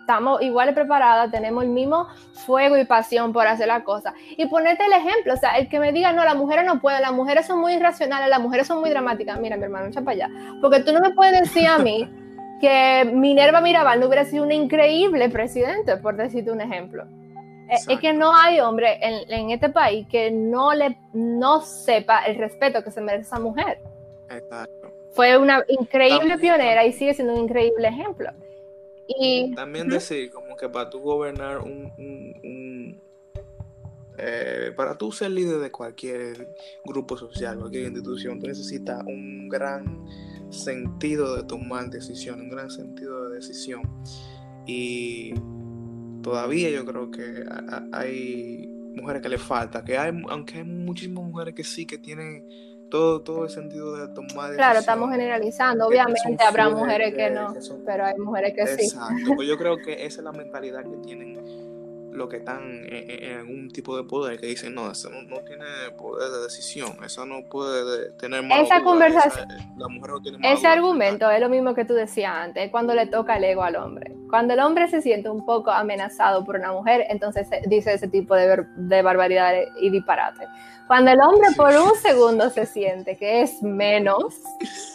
estamos igual de preparadas, tenemos el mismo fuego y pasión por hacer la cosa. Y ponerte el ejemplo, o sea, el que me diga, no, las mujeres no pueden, las mujeres son muy irracionales, las mujeres son muy dramáticas. Mira, mi hermano, echa para allá. Porque tú no me puedes decir a mí que Minerva Mirabal no hubiera sido una increíble presidente, por decirte un ejemplo. Eh, es que no hay hombre en, este país que no le no sepa el respeto que se merece esa mujer. Exacto. Fue una increíble pionera y sigue siendo un increíble ejemplo. Y,
También decir como que para tú gobernar un, eh, para tú ser líder de cualquier grupo social, cualquier institución, tú necesitas un gran sentido de tomar decisiones, un gran sentido de decisión. Y todavía yo creo que hay mujeres que le falta, que hay, aunque hay muchísimas mujeres que sí, que tienen todo, todo el sentido de tomar.
Claro, estamos generalizando, obviamente habrá mujeres que, no, pero hay mujeres que sí.
Exacto, pues yo creo que esa es la mentalidad que tienen lo que están en, algún tipo de poder que dicen no eso no, tiene poder de decisión eso no puede tener
esa conversación ese argumento es lo mismo que tú decías antes cuando le toca el ego al hombre. Cuando el hombre se siente un poco amenazado por una mujer entonces dice ese tipo de, de barbaridades y disparates. Cuando el hombre por un segundo se siente que es menos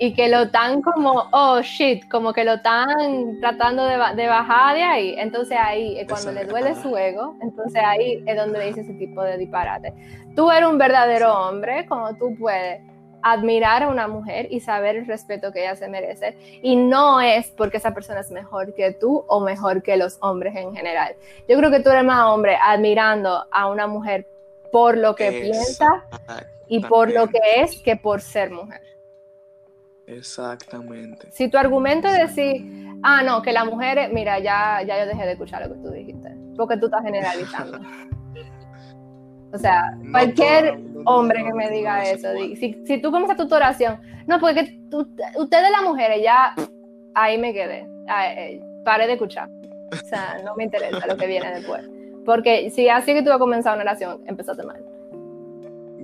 y que lo están como, oh shit, como que lo están tratando de, de bajar de ahí. Entonces ahí, es cuando le duele su ego, entonces ahí es donde le dice ese tipo de disparate. Tú eres un verdadero hombre, como tú puedes admirar a una mujer y saber el respeto que ella se merece. Y no es porque esa persona es mejor que tú o mejor que los hombres en general. Yo creo que tú eres más hombre admirando a una mujer por lo que piensa y por lo que es que por ser mujer.
Exactamente.
Si tu argumento es decir, ah, no, que las mujeres, mira, ya, ya yo dejé de escuchar lo que tú dijiste, porque tú estás generalizando. o sea, cualquier hombre que me diga eso, si, si, tú comienzas tu oración, no, porque tú, ustedes las mujeres ya, ahí me quedé, eh, paré de escuchar. O sea, no me interesa lo que viene después. Porque si así que tú vas a comenzar una oración, empezaste mal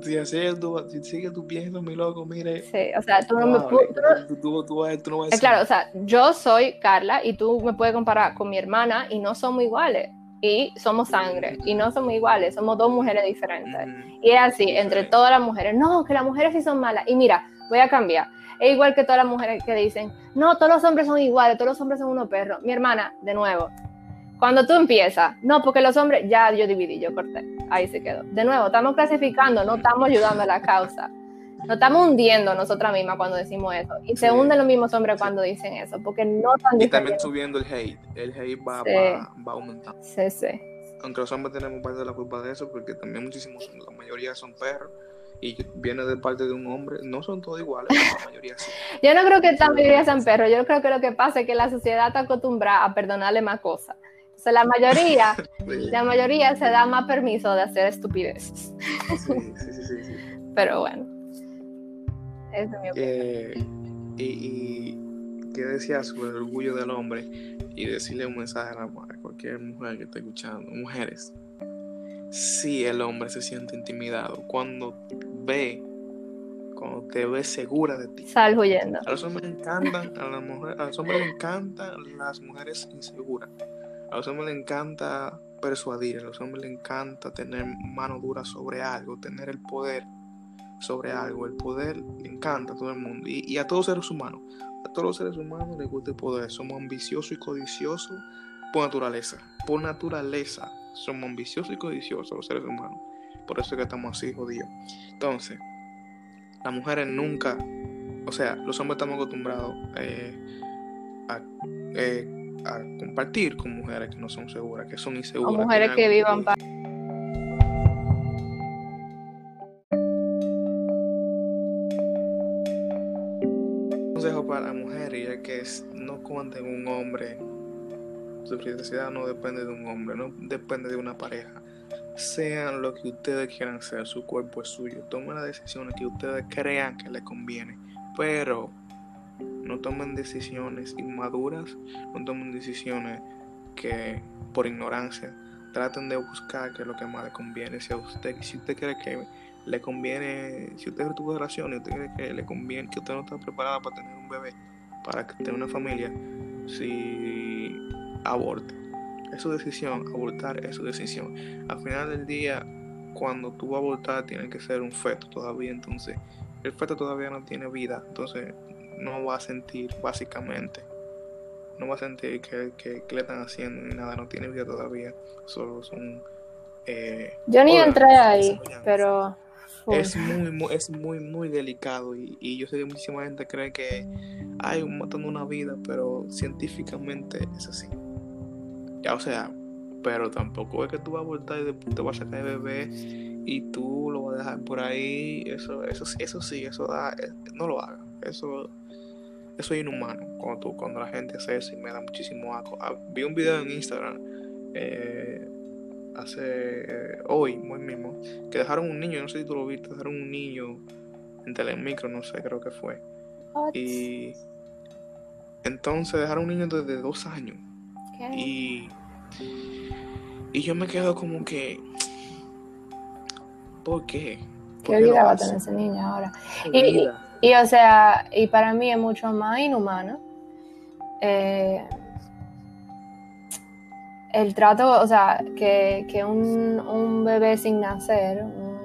si así tú, si sigues tú piensas mi loco, mire.
Sí, o sea, tú no me puedes.
Tú, tú, no
vas a Claro, o sea, yo soy Carla y tú me puedes comparar con mi hermana y no somos iguales. Y somos sangre y no somos iguales, somos dos mujeres diferentes. Y es así, entre todas las mujeres. No, que las mujeres sí son malas. Y mira, voy a cambiar. Es igual que todas las mujeres que dicen, no, todos los hombres son iguales, todos los hombres son unos perros. Mi hermana, de nuevo, cuando tú empiezas, no, porque los hombres, ya yo dividí, yo corté, ahí se quedó. De nuevo, estamos clasificando, no estamos ayudando a la causa. No estamos hundiendo nosotras mismas cuando decimos eso. Y se hunden los mismos hombres cuando dicen eso, porque no están
Y también subiendo el hate. El hate va, va, va aumentando.
Sí, sí.
Aunque los hombres tenemos parte de la culpa de eso, porque también muchísimos, la mayoría son perros y viene de parte de un hombre, no son todos iguales, la mayoría sí.
Yo no creo que la mayoría sean perros, yo creo que lo que pasa es que la sociedad está acostumbrada a perdonarle más cosas. Entonces la mayoría, la mayoría se da más permiso de hacer estupideces.
Sí, sí, sí, sí.
Pero bueno. Es mi opinión.
Eh, y, y qué decía sobre el orgullo del hombre y decirle un mensaje a, la- a cualquier mujer que esté escuchando, mujeres, si el hombre se siente intimidado cuando ve, cuando te ve segura de ti.
Sal huyendo.
A los hombres encantan, a las mujeres, a los hombres encantan las mujeres inseguras. A los hombres les encanta persuadir, a los hombres les encanta tener mano dura sobre algo, tener el poder sobre algo. El poder le encanta a todo el mundo y, a todos los seres humanos. A todos los seres humanos les gusta el poder. Somos ambiciosos y codiciosos por naturaleza. Por naturaleza somos ambiciosos y codiciosos los seres humanos. Por eso es que estamos así jodidos. Entonces, las mujeres nunca o sea, los hombres estamos acostumbrados eh, a, eh, a compartir con mujeres que no son seguras, que son
O
inseguras.
mujeres que
tienen
vivan para...
consejo para mujeres es que es- no cuenten un hombre. Su felicidad no depende de un hombre, no depende de una pareja. Sean lo que ustedes quieran ser, su cuerpo es suyo. Tomen las decisiones que ustedes crean que les conviene, pero no tomen decisiones inmaduras, no tomen decisiones que por ignorancia traten de buscar qué es lo que más le conviene. Si a usted, si usted cree que le conviene, si usted tuvo relaciones usted cree que le conviene, que usted no está preparada para tener un bebé, para tener una familia, si aborte. Es su decisión, abortar es su decisión. Al final del día, cuando tú vas a abortar, tiene que ser un feto todavía, entonces el feto todavía no tiene vida, entonces no va a sentir básicamente, no va a sentir que, que, que le están haciendo ni nada, no tiene vida todavía, solo son... eh,
Yo ni entré ahí, pero...
Es muy, muy, es muy, muy delicado y, y yo sé que muchísima gente cree que hay matando una vida, pero científicamente es así. Ya, o sea, pero tampoco es que tú vas a abortar y después te vas a sacar el bebé y tú lo vas a dejar por ahí. Eso, eso, eso sí, eso da, eh, no lo hagas. Eso, eso es inhumano cuando, tú, cuando la gente hace eso y me da muchísimo asco. Ah, vi un video en Instagram eh, hace eh, hoy, muy mismo, que dejaron un niño, no sé si tú lo viste, dejaron un niño en Telemicro, no sé, creo que fue. Y entonces dejaron un niño desde dos años.
¿Qué?
Y, y yo me quedo como que, ¿por qué? ¿Por
¿Qué
qué
vida va a tener ese niño ahora?
¿Qué
Y-
vida?
Y o sea, y para mí es mucho más inhumano eh, el trato, o sea, que, que un, un bebé sin nacer, un-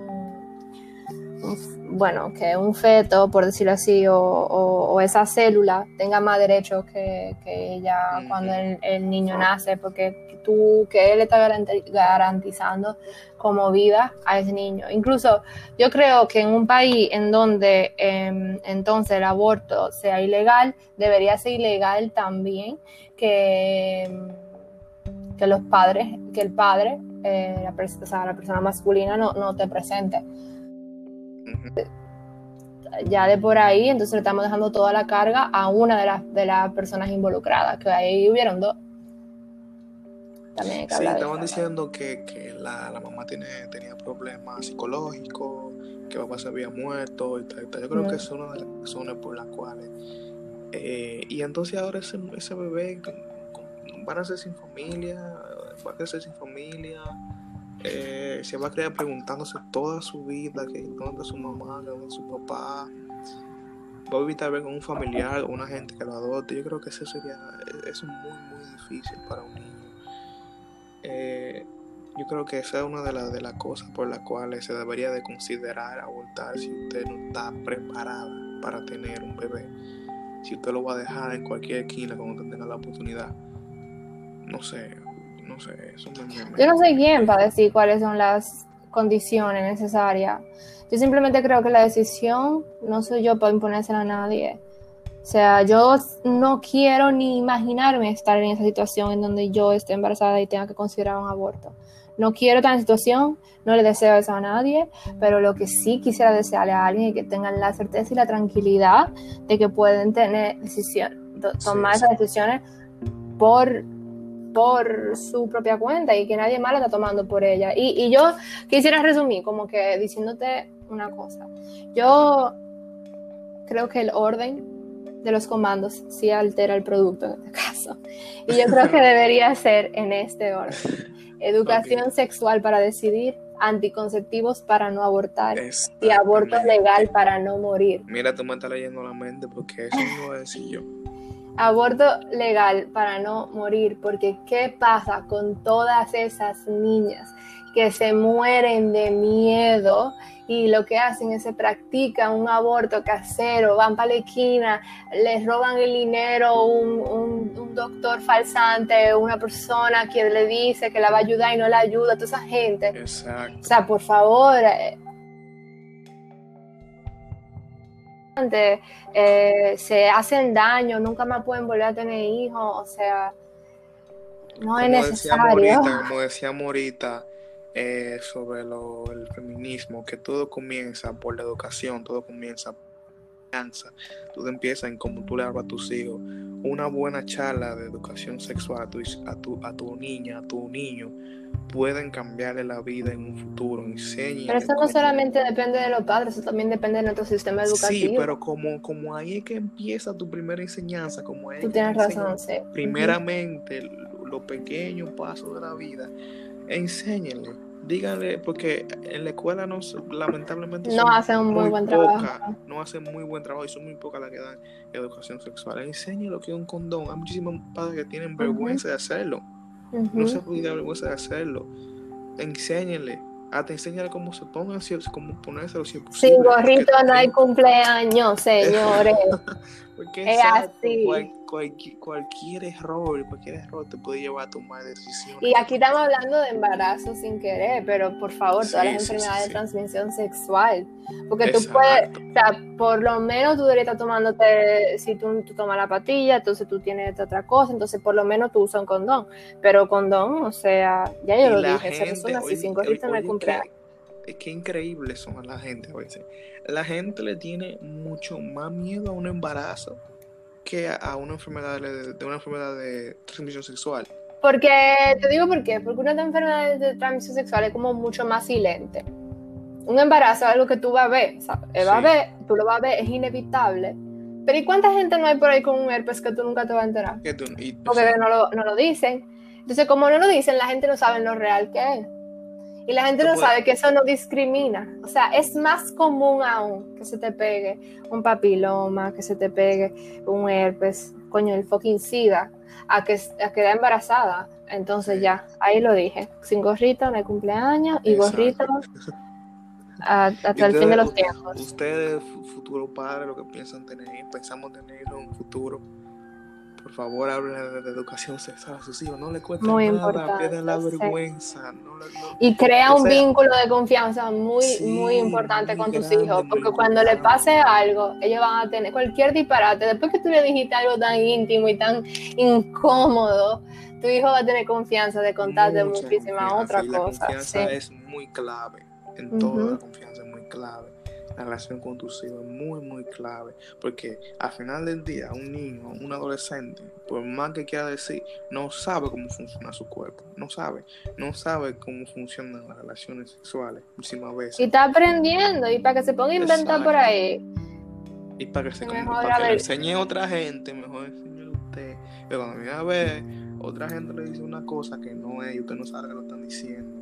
bueno, que un feto, por decirlo así, o, o- o esa célula tenga más derechos que, que ella cuando el, el niño nace, porque tú, que él está garanti- garantizando como vida a ese niño. Incluso yo creo que en un país en donde em, entonces el aborto sea ilegal, debería ser ilegal también que, em, que los padres, que el padre, eh, la, o sea, la persona masculina no, no te presente. Ya de por ahí, entonces le estamos dejando toda la carga a una de las, de las personas involucradas, que ahí hubieron dos. También hay que
Sí,
hablar
estaban diciendo que, que la, la mamá tiene, tenía problemas psicológicos, que papá se había muerto y tal, y tal. Yo creo
Mm.
que es una de las razones por las cuales. eh, y entonces ahora ese, ese bebé van a ser sin familia, va a crecer sin familia, eh, se va a crear preguntándose toda su vida que dónde está su mamá, que dónde está su papá. Va a vivir tal vez con un familiar o una gente que lo adopte. Yo creo que eso sería, eso es muy, muy difícil para un niño. Eh, yo creo que esa es una de, las de las cosas por las cuales se debería de considerar abortar si usted no está preparada para tener un bebé. Si usted lo va a dejar en cualquier esquina cuando tenga la oportunidad. No sé, no sé, eso
Yo no sé quién para decir cuáles son las condiciones necesarias. Yo simplemente creo que la decisión no soy yo para imponérsela a nadie. O sea, yo no quiero ni imaginarme estar en esa situación en donde yo esté embarazada y tenga que considerar un aborto. no quiero en situación, no le deseo eso a nadie, pero lo que sí quisiera desearle a alguien es que tengan la certeza y la tranquilidad de que pueden tener decisiones, tomar esas decisiones por, por su propia cuenta y que nadie más la está tomando por ella. Y, y yo quisiera resumir como que diciéndote una cosa. Yo creo que el orden de los comandos sí altera el producto en este caso. Y yo creo que debería ser en este orden. Educación sexual para decidir, anticonceptivos para no abortar y aborto legal para no morir.
Mira, tú me estás leyendo la mente porque eso no lo decir yo.
Aborto legal para no morir, porque ¿qué pasa con todas esas niñas que se mueren de miedo y lo que hacen es se practican un aborto casero, van para la esquina, les roban el dinero un, un, doctor falsante, una persona que le dice que la va a ayudar y no la ayuda, toda esa gente.
Exacto.
O sea, por favor. Eh, eh, se hacen daño, nunca más pueden volver a tener hijos, o sea, no es necesario.
como decíamos ahorita, eh, sobre lo, feminismo, que todo comienza por la educación, todo comienza por la todo empieza en cómo tú le hablas a tus hijos. Una buena charla de educación sexual a tu, a tu, a tu niña, a tu niño, pueden cambiarle la vida en un futuro.
Pero eso no solamente depende de los padres, eso también depende de nuestro sistema educativo.
Sí, pero como, como ahí es que empieza tu primera enseñanza, como
Tú tienes razón, sí.
Primeramente, los pequeños pasos de la vida enséñenle, díganle, porque en la escuela no, lamentablemente
no hacen un muy, buen trabajo.
No hacen muy buen trabajo y son muy pocas las que dan educación sexual. Enséñenle lo que es un condón. Hay muchísimos padres que tienen vergüenza de hacerlo. No se puede dar vergüenza de hacerlo. Enséñenle. Hasta enséñale cómo se pongan, cómo ponérselo si es
posible. Sin gorrito no hay cumpleaños, señores.
Es así. Cualquier error, cualquier error te puede llevar a tomar decisiones.
Y aquí estamos hablando de embarazo sin querer, pero por favor, todas las enfermedades de transmisión sexual. Porque tú puedes, o sea, por lo menos tú deberías estar tomándote, si tú, tomas la patilla, entonces tú tienes otra cosa, entonces por lo menos tú usas un condón. Pero condón, o sea, ya yo lo dije, se resuelve así, gorrito no hay cumpleaños
es que increíbles son la gente a veces. La gente le tiene mucho más miedo a un embarazo a una enfermedad de, una enfermedad de transmisión sexual.
Porque, te digo por qué, porque una enfermedad de transmisión sexual es como mucho más silente. Un embarazo es algo que tú vas a ver, ¿sabes? Va a ver, tú lo vas a ver, es inevitable. Pero ¿y cuánta gente no hay por ahí con un herpes que tú nunca te vas a enterar? Porque no lo, no lo dicen. Entonces, como no lo dicen, la gente no sabe lo real que es. Y la gente no sabe que eso no discrimina. O sea, es más común aún que se te pegue un papiloma, que se te pegue un herpes, coño, el fucking SIDA, a que a quedar embarazada. Entonces ya, ahí lo dije. Sin gorrito en el cumpleaños y gorrito hasta el fin de los tiempos.
Ustedes, futuro padre, lo que piensan tener, pensamos tener un futuro por favor, hablen de, educación sexual a sus hijos. No le cuesta
muy
nada, pierden la vergüenza.
y crea un vínculo de confianza muy, muy importante con tus hijos. Porque cuando le pase algo, ellos van a tener cualquier disparate. Después que tú le dijiste algo tan íntimo y tan incómodo, tu hijo va a tener confianza de contarte muchísimas otras cosas.
La confianza es muy clave. En toda la confianza es muy clave la relación con tus hijos es muy, muy clave. Porque al final del día, un niño, un adolescente, por más que quiera decir, no sabe cómo funciona su cuerpo. No sabe. No sabe cómo funcionan las relaciones sexuales muchísimas veces.
Y está aprendiendo. Y para que se ponga a inventar por ahí.
Y para que, se, para que le enseñe a otra gente, mejor enseñe a usted. Pero cuando viene a ver, otra gente le dice una cosa que no es y usted no sabe que lo están diciendo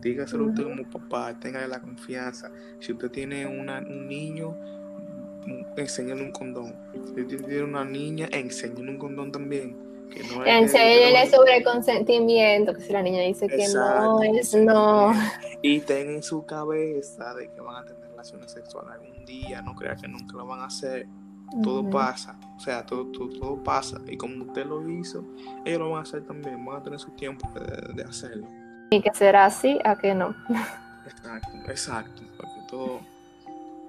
dígaselo usted como papá, tenga la confianza. Si usted tiene una, un niño, enséñale un condón. Si usted tiene una niña, enséñale un condón también. Que no
Enséñale sobre el consentimiento, que si la niña dice que no, es no.
Y ten en su cabeza de que van a tener relaciones sexuales algún día, no crea que nunca lo van a hacer. Todo pasa, o sea, todo, todo, pasa. Y como usted lo hizo, ellos lo van a hacer también, van a tener su tiempo de hacerlo.
Y que será así a que no.
Exacto, exacto. Porque todo.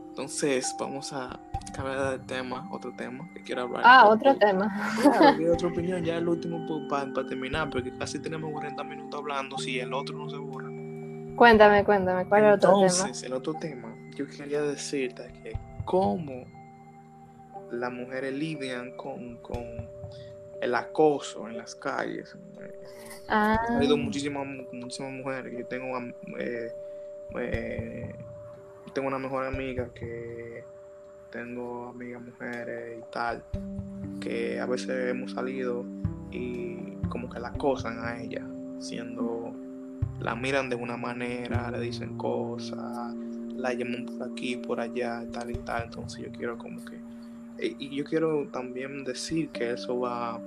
Entonces, vamos a, Cabe del tema, otro tema que quiero hablar.
Ah, otro tema.
Claro, otra opinión, ya el último para terminar, porque casi tenemos 40 minutos hablando, si el otro no se borra.
Cuéntame, cuéntame, ¿cuál es el otro tema?
Entonces, el otro tema, yo quería decirte que cómo las mujeres lidian con, con el acoso en las calles.
Ah.
Ha habido muchísimas, muchísimas mujeres. Yo tengo, eh, eh, tengo una mejor amiga que tengo amigas mujeres y tal, que a veces hemos salido y como que la acosan a ella, siendo, la miran de una manera, le dicen cosas, la llaman por aquí, por allá, tal y tal, entonces yo quiero como que, y yo quiero también decir que eso va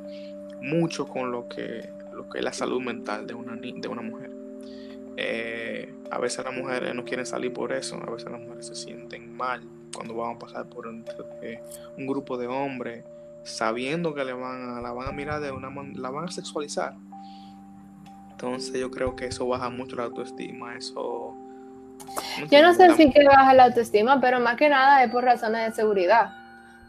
mucho con lo que, lo que es la salud mental de una, de una mujer. Eh, a veces las mujeres no quieren salir por eso, a veces las mujeres se sienten mal cuando van a pasar por un, eh, un grupo de hombres sabiendo que le van a, la van a mirar de una la van a sexualizar. Entonces yo creo que eso baja mucho la autoestima, eso...
yo no sé si que baja la autoestima, pero más que nada es por razones de seguridad.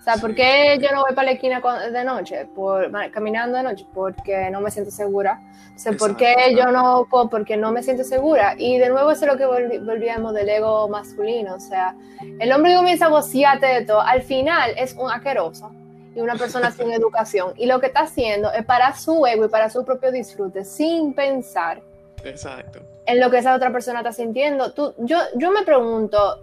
O sea, ¿por qué yo no voy para la esquina de noche? Por, caminando de noche, porque no me siento segura. O sea, ¿por qué yo no? Porque no me siento segura. Y de nuevo eso es lo que volvíamos del ego masculino. O sea, el hombre comienza a vociarte de todo. Al final es un asqueroso y una persona sin educación. Y lo que está haciendo es para su ego y para su propio disfrute, sin pensar
Exacto.
en lo que esa otra persona está sintiendo. Tú, yo, yo me pregunto,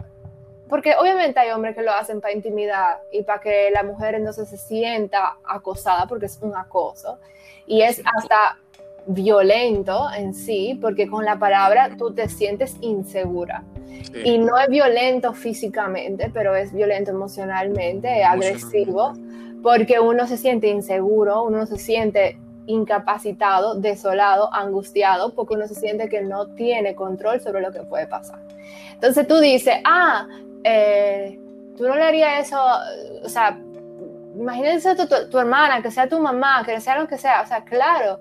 porque obviamente hay hombres que lo hacen para intimidad y para que la mujer entonces se sienta acosada, porque es un acoso. Y es hasta violento en sí, porque con la palabra tú te sientes insegura. Y no es violento físicamente, pero es violento emocionalmente, agresivo, porque uno se siente inseguro, uno se siente incapacitado, desolado, angustiado, porque uno se siente que no tiene control sobre lo que puede pasar. Entonces tú dices, ah, eh, tú no le harías eso, o sea, imagínate tu, tu, hermana, que sea tu mamá, que sea lo que sea, o sea, claro,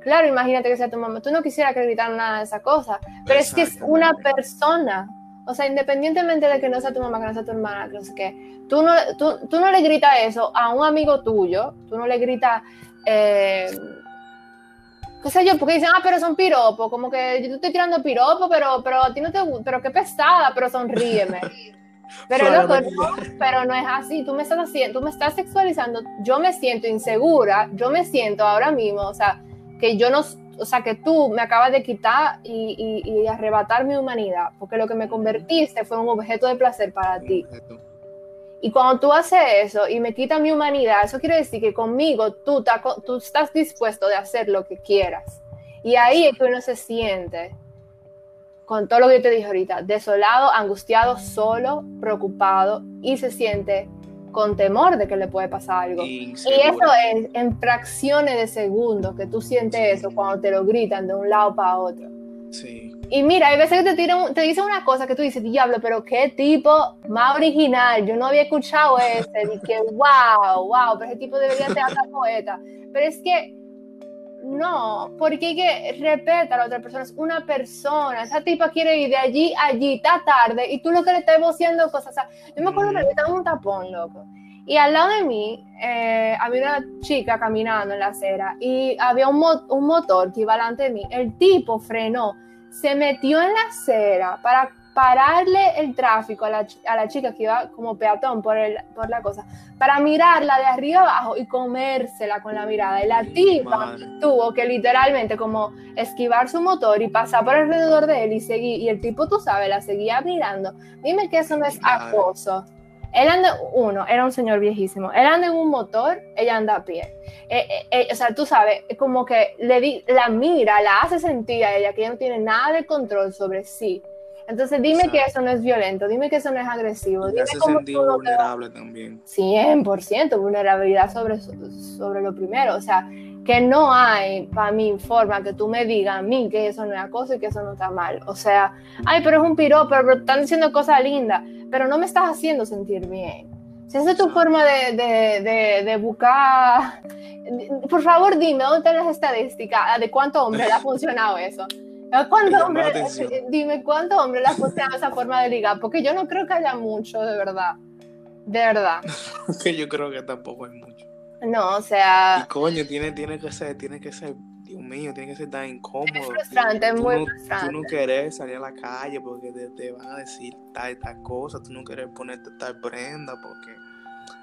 claro, imagínate que sea tu mamá, tú no quisieras que gritaran nada de esa cosa, pero es que es una persona, o sea, independientemente de que no sea tu mamá, que no sea tu hermana, que no sé qué, tú no, tú, tú no le gritas eso a un amigo tuyo, tú no le gritas, eh, qué sé yo, porque dicen, ah, pero son piropos, como que yo te estoy tirando piropo, pero, pero a ti no te pero qué pesada, pero sonríeme. Pero loco, no, pero no es así, tú me estás haciendo, tú me estás sexualizando, yo me siento insegura, yo me siento ahora mismo, o sea, que yo no, o sea, que tú me acabas de quitar y, y, y arrebatar mi humanidad, porque lo que me convertiste fue un objeto de placer para ti. Y cuando tú haces eso y me quitas mi humanidad, eso quiere decir que conmigo tú, tú estás dispuesto de hacer lo que quieras. Y ahí es que uno se siente, con todo lo que yo te dije ahorita, desolado, angustiado, solo, preocupado y se siente con temor de que le puede pasar algo. Y eso es en fracciones de segundos que tú sientes eso cuando te lo gritan de un lado para otro.
Sí.
Y mira, hay veces que te, tiran, te dicen una cosa que tú dices, diablo, pero qué tipo más original. Yo no había escuchado ese. Y que, wow, wow, pero ese tipo debería ser hasta poeta. Pero es que, no, porque hay que respetar a la otra persona. Es una persona. Esa tipa quiere ir de allí a allí, está tarde. Y tú lo que le estás voceando cosas. O sea, yo me acuerdo que le estaba un tapón, loco. Y al lado de mí eh, había una chica caminando en la acera y había un, mo un motor que iba delante de mí. El tipo frenó se metió en la acera para pararle el tráfico a la, a la chica que iba como peatón por, el, por la cosa, para mirarla de arriba abajo y comérsela con la mirada. Y la tipa tuvo que literalmente como esquivar su motor y pasar por alrededor de él y seguir. Y el tipo, tú sabes, la seguía mirando. Dime que eso no es acoso. Él anda, uno, era un señor viejísimo. Él anda en un motor, ella anda a pie. Eh, eh, eh, o sea, tú sabes, como que le di, la mira, la hace sentir a ella que ella no tiene nada de control sobre sí. Entonces, dime que eso no es violento, dime que eso no es agresivo. Dime
hace sentir vulnerable también.
100% vulnerabilidad sobre, sobre lo primero. O sea, que no hay para mí forma que tú me digas a mí que eso no es acoso y que eso no está mal. O sea, ay, pero es un piropo, pero están diciendo cosas lindas, pero no me estás haciendo sentir bien. Si esa es tu forma de, de, de, buscar, por favor dime, ¿dónde están las estadísticas de cuánto hombre le ha funcionado eso? ¿Cuánto hombre, dime cuánto hombre le ha funcionado esa forma de ligar, porque yo no creo que haya mucho, de verdad. De verdad.
que yo creo que tampoco hay mucho.
No, o sea.
Y coño, tiene, tiene que ser, tiene que ser, Dios mío, tiene que ser tan incómodo.
Es frustrante, es muy
no-
frustrante.
Tú no querés salir a la calle porque te, te van a decir tal y tal cosa. Tú no querés ponerte tal prenda porque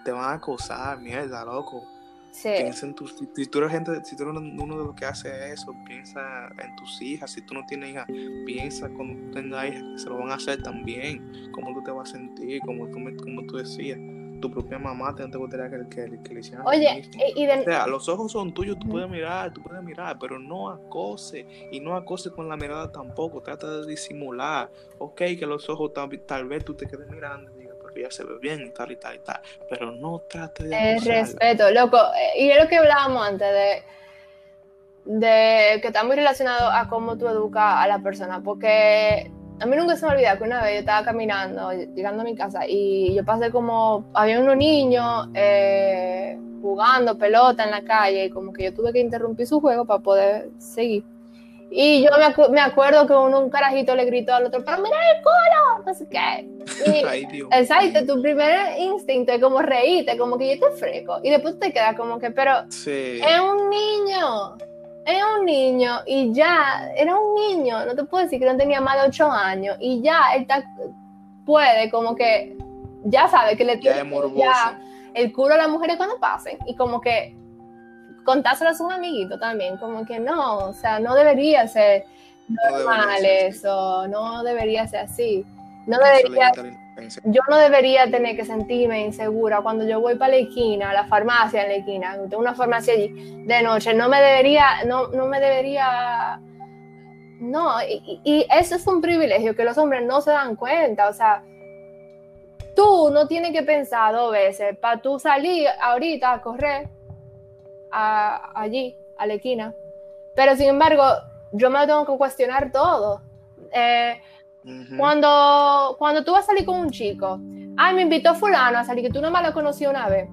te van a acosar, mierda, loco.
Sí.
Piensa en tus, si, si tú eres gente, si tú eres uno de los que hace eso, piensa en tus hijas. Si tú no tienes hijas, piensa cuando tengas hijas que se lo van a hacer también. Cómo tú te vas a sentir, como tú, me- como tú decías. Tu propia mamá te, te gustaría que, que, que le hicieran
Oye,
mismo.
y,
O sea, los ojos son tuyos, tú puedes mirar, tú puedes mirar, pero no acose. Y no acose con la mirada tampoco. Trata de disimular. Ok, que los ojos tal, tal vez tú te quedes mirando y digas, pero ya se ve bien y tal y tal y tal. Pero no trate de
el
acosarla.
respeto, loco. eh, Y es lo que hablábamos antes de, de que está muy relacionado a cómo tú educas a la persona. Porque a mí nunca se me olvida que una vez yo estaba caminando, llegando a mi casa, y yo pasé como, había unos niños eh, jugando pelota en la calle, y como que yo tuve que interrumpir su juego para poder seguir. Y yo me, acu- me acuerdo que uno, un carajito le gritó al otro, pero mira el culo, no sé qué. Y,
Ay, Dios
Exacto, tu primer instinto es como reírte, como que yo te freco. Y después te quedas como que, pero
Sí.
es un niño, es un niño y ya, era un niño, no te puedo decir que no tenía más de 8 años y ya él está- puede como que, ya sabe que le tiene ya el culo a las mujeres cuando pasen y como que contárselo a un amiguito también, como que no, o sea, no debería ser
No debería
normal
ser
eso, no debería ser así. No debería. Yo no debería tener que sentirme insegura cuando yo voy para la esquina, la farmacia en la esquina, tengo una farmacia allí de noche, no me debería, no, no me debería, no, y, eso es un privilegio que los hombres no se dan cuenta, o sea, tú no tienes que pensar dos veces para tú salir ahorita a correr allí, a la esquina, pero sin embargo, yo me tengo que cuestionar todo. Eh, Cuando, cuando tú vas a salir con un chico, ay, me invitó fulano a salir, que tú nomás lo conocí una vez.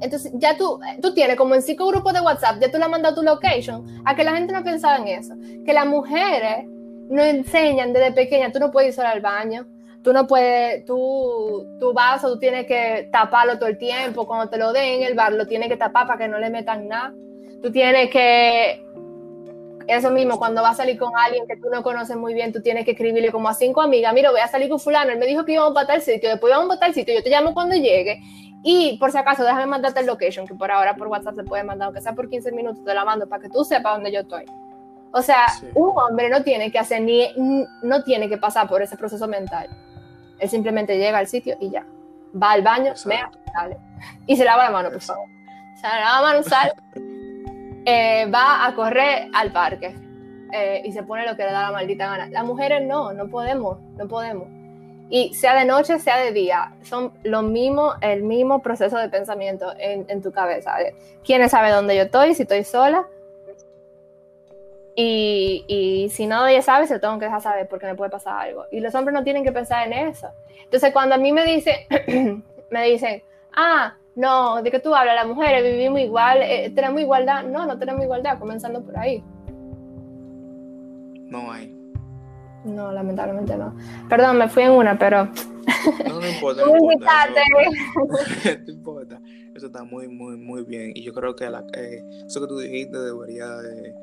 Entonces, ya tú, tú tienes como en cinco grupos de WhatsApp, ya tú le has mandado tu location, a que la gente no pensaba en eso. Que las mujeres no enseñan desde pequeña, tú no puedes ir sola al baño, tú no puedes, tú, tu vaso, tú tienes que taparlo todo el tiempo, cuando te lo den en el bar, lo tienes que tapar para que no le metan nada. Tú tienes que eso mismo, cuando vas a salir con alguien que tú no conoces muy bien, tú tienes que escribirle como a cinco amigas, mira, voy a salir con fulano, él me dijo que íbamos para tal sitio, después íbamos para tal sitio, yo te llamo cuando llegue, y por si acaso, déjame mandarte el location, que por ahora por WhatsApp se puede mandar, aunque sea por 15 minutos, te la mando para que tú sepas dónde yo estoy. O sea,
Sí.
un hombre no tiene que hacer ni, no tiene que pasar por ese proceso mental. Él simplemente llega al sitio y ya. Va al baño, mea,
Exacto.
sale. Y se lava la mano, por favor. Se lava la mano, sale. Eh, va a correr al parque eh, y se pone lo que le da la maldita gana. Las mujeres no, no podemos, no podemos. Y sea de noche, sea de día, son lo mismo, el mismo proceso de pensamiento en, en tu cabeza. ¿Quién sabe dónde yo estoy? Si estoy sola. Y, y si no ella sabe, se lo tengo que dejar saber porque me puede pasar algo. Y los hombres no tienen que pensar en eso. Entonces, cuando a mí me dicen, me dicen, ah, no, de que tú hablas, las mujeres vivimos igual, eh, tenemos igualdad. No, no tenemos igualdad, comenzando por ahí.
No hay.
No, lamentablemente no. Perdón, me fui en una, pero
No, no importa. No importa, eso, no importa. Eso está muy, muy, muy bien. Y yo creo que la, eh, eso que tú dijiste debería de,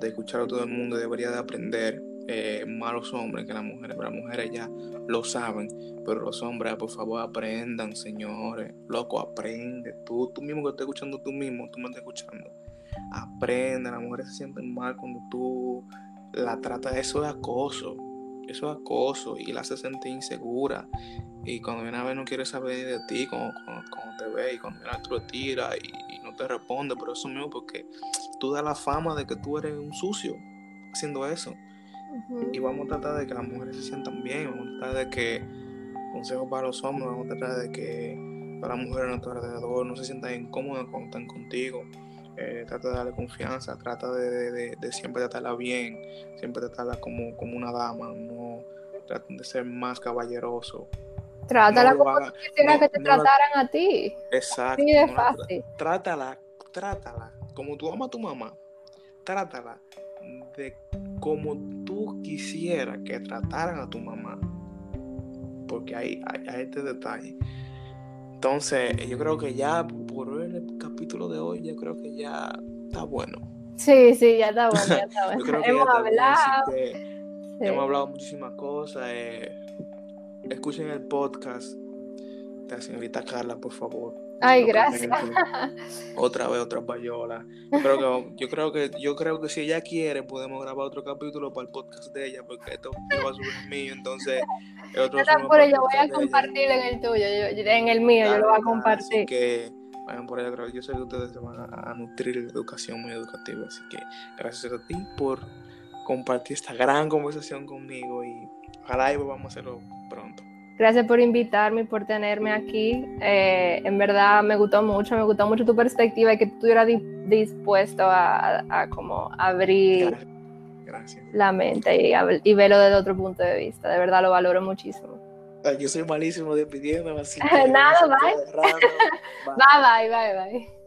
de escuchar a todo el mundo, debería de aprender eh, más los hombres que las mujeres. Pero las mujeres ya lo saben. Pero los hombres, por favor, aprendan, señores. Loco, aprende. Tú, tú mismo que estás escuchando tú mismo, tú me estás escuchando. Aprende. Las mujeres se sienten mal cuando tú la tratas. Eso es acoso. Eso es acoso y la hace sentir insegura. Y cuando viene a ver no quiere saber de ti, cuando, te ve y cuando viene a tú lo tiras y, y no te responde, pero eso mismo porque tú das la fama de que tú eres un sucio haciendo eso. Y vamos a tratar de que las mujeres se sientan bien, vamos a tratar de que, consejo para los hombres, vamos a tratar de que para las mujeres a nuestro alrededor no se sientan incómodas cuando están contigo. Eh, trata de darle confianza, trata de, de- de- de siempre tratarla bien, siempre tratarla como, como una dama, no traten de ser más caballeroso.
Trátala
No
como
haga-
tú quisieras
no-
que te
no la-
trataran a ti.
Exacto.
Así de
la-
fácil.
trátala, trátala, como tú amas a tu mamá, trátala de como tú quisieras que trataran a tu mamá. Porque hay, hay, hay este detalle. Entonces, yo creo que ya por el capítulo de hoy, yo creo que ya está bueno.
Sí, sí, ya está bueno, ya está bueno.
Yo creo que
Hemos
ya
hablado. sí.
hemos hablado muchísimas cosas. eh, escuchen el podcast de la señorita Carla, por favor.
Ay,
Lo
gracias.
comenten. Otra vez otra payola. Yo creo que yo creo que yo creo que si ella quiere podemos grabar otro capítulo para el podcast de ella porque esto va a subir el mío, entonces el otro
yo voy
podcast
a compartir en el tuyo, yo- en el mío, yo lo voy a compartir.
Así que vayan por allá, creo yo sé que ustedes se van a, a nutrir de educación muy educativa, así que gracias a ti por compartir esta gran conversación conmigo y ojalá y vamos a hacerlo pronto.
Gracias por invitarme y por tenerme aquí. Eh, en verdad me gustó mucho, me gustó mucho tu perspectiva y que tú estuvieras di- dispuesto a, a- a como abrir
Gracias. Gracias.
la mente y, verlo desde otro punto de vista. De verdad lo valoro muchísimo.
Yo soy malísimo despidiéndome, así
Nada.
Bye.
Bye, bye, bye, bye.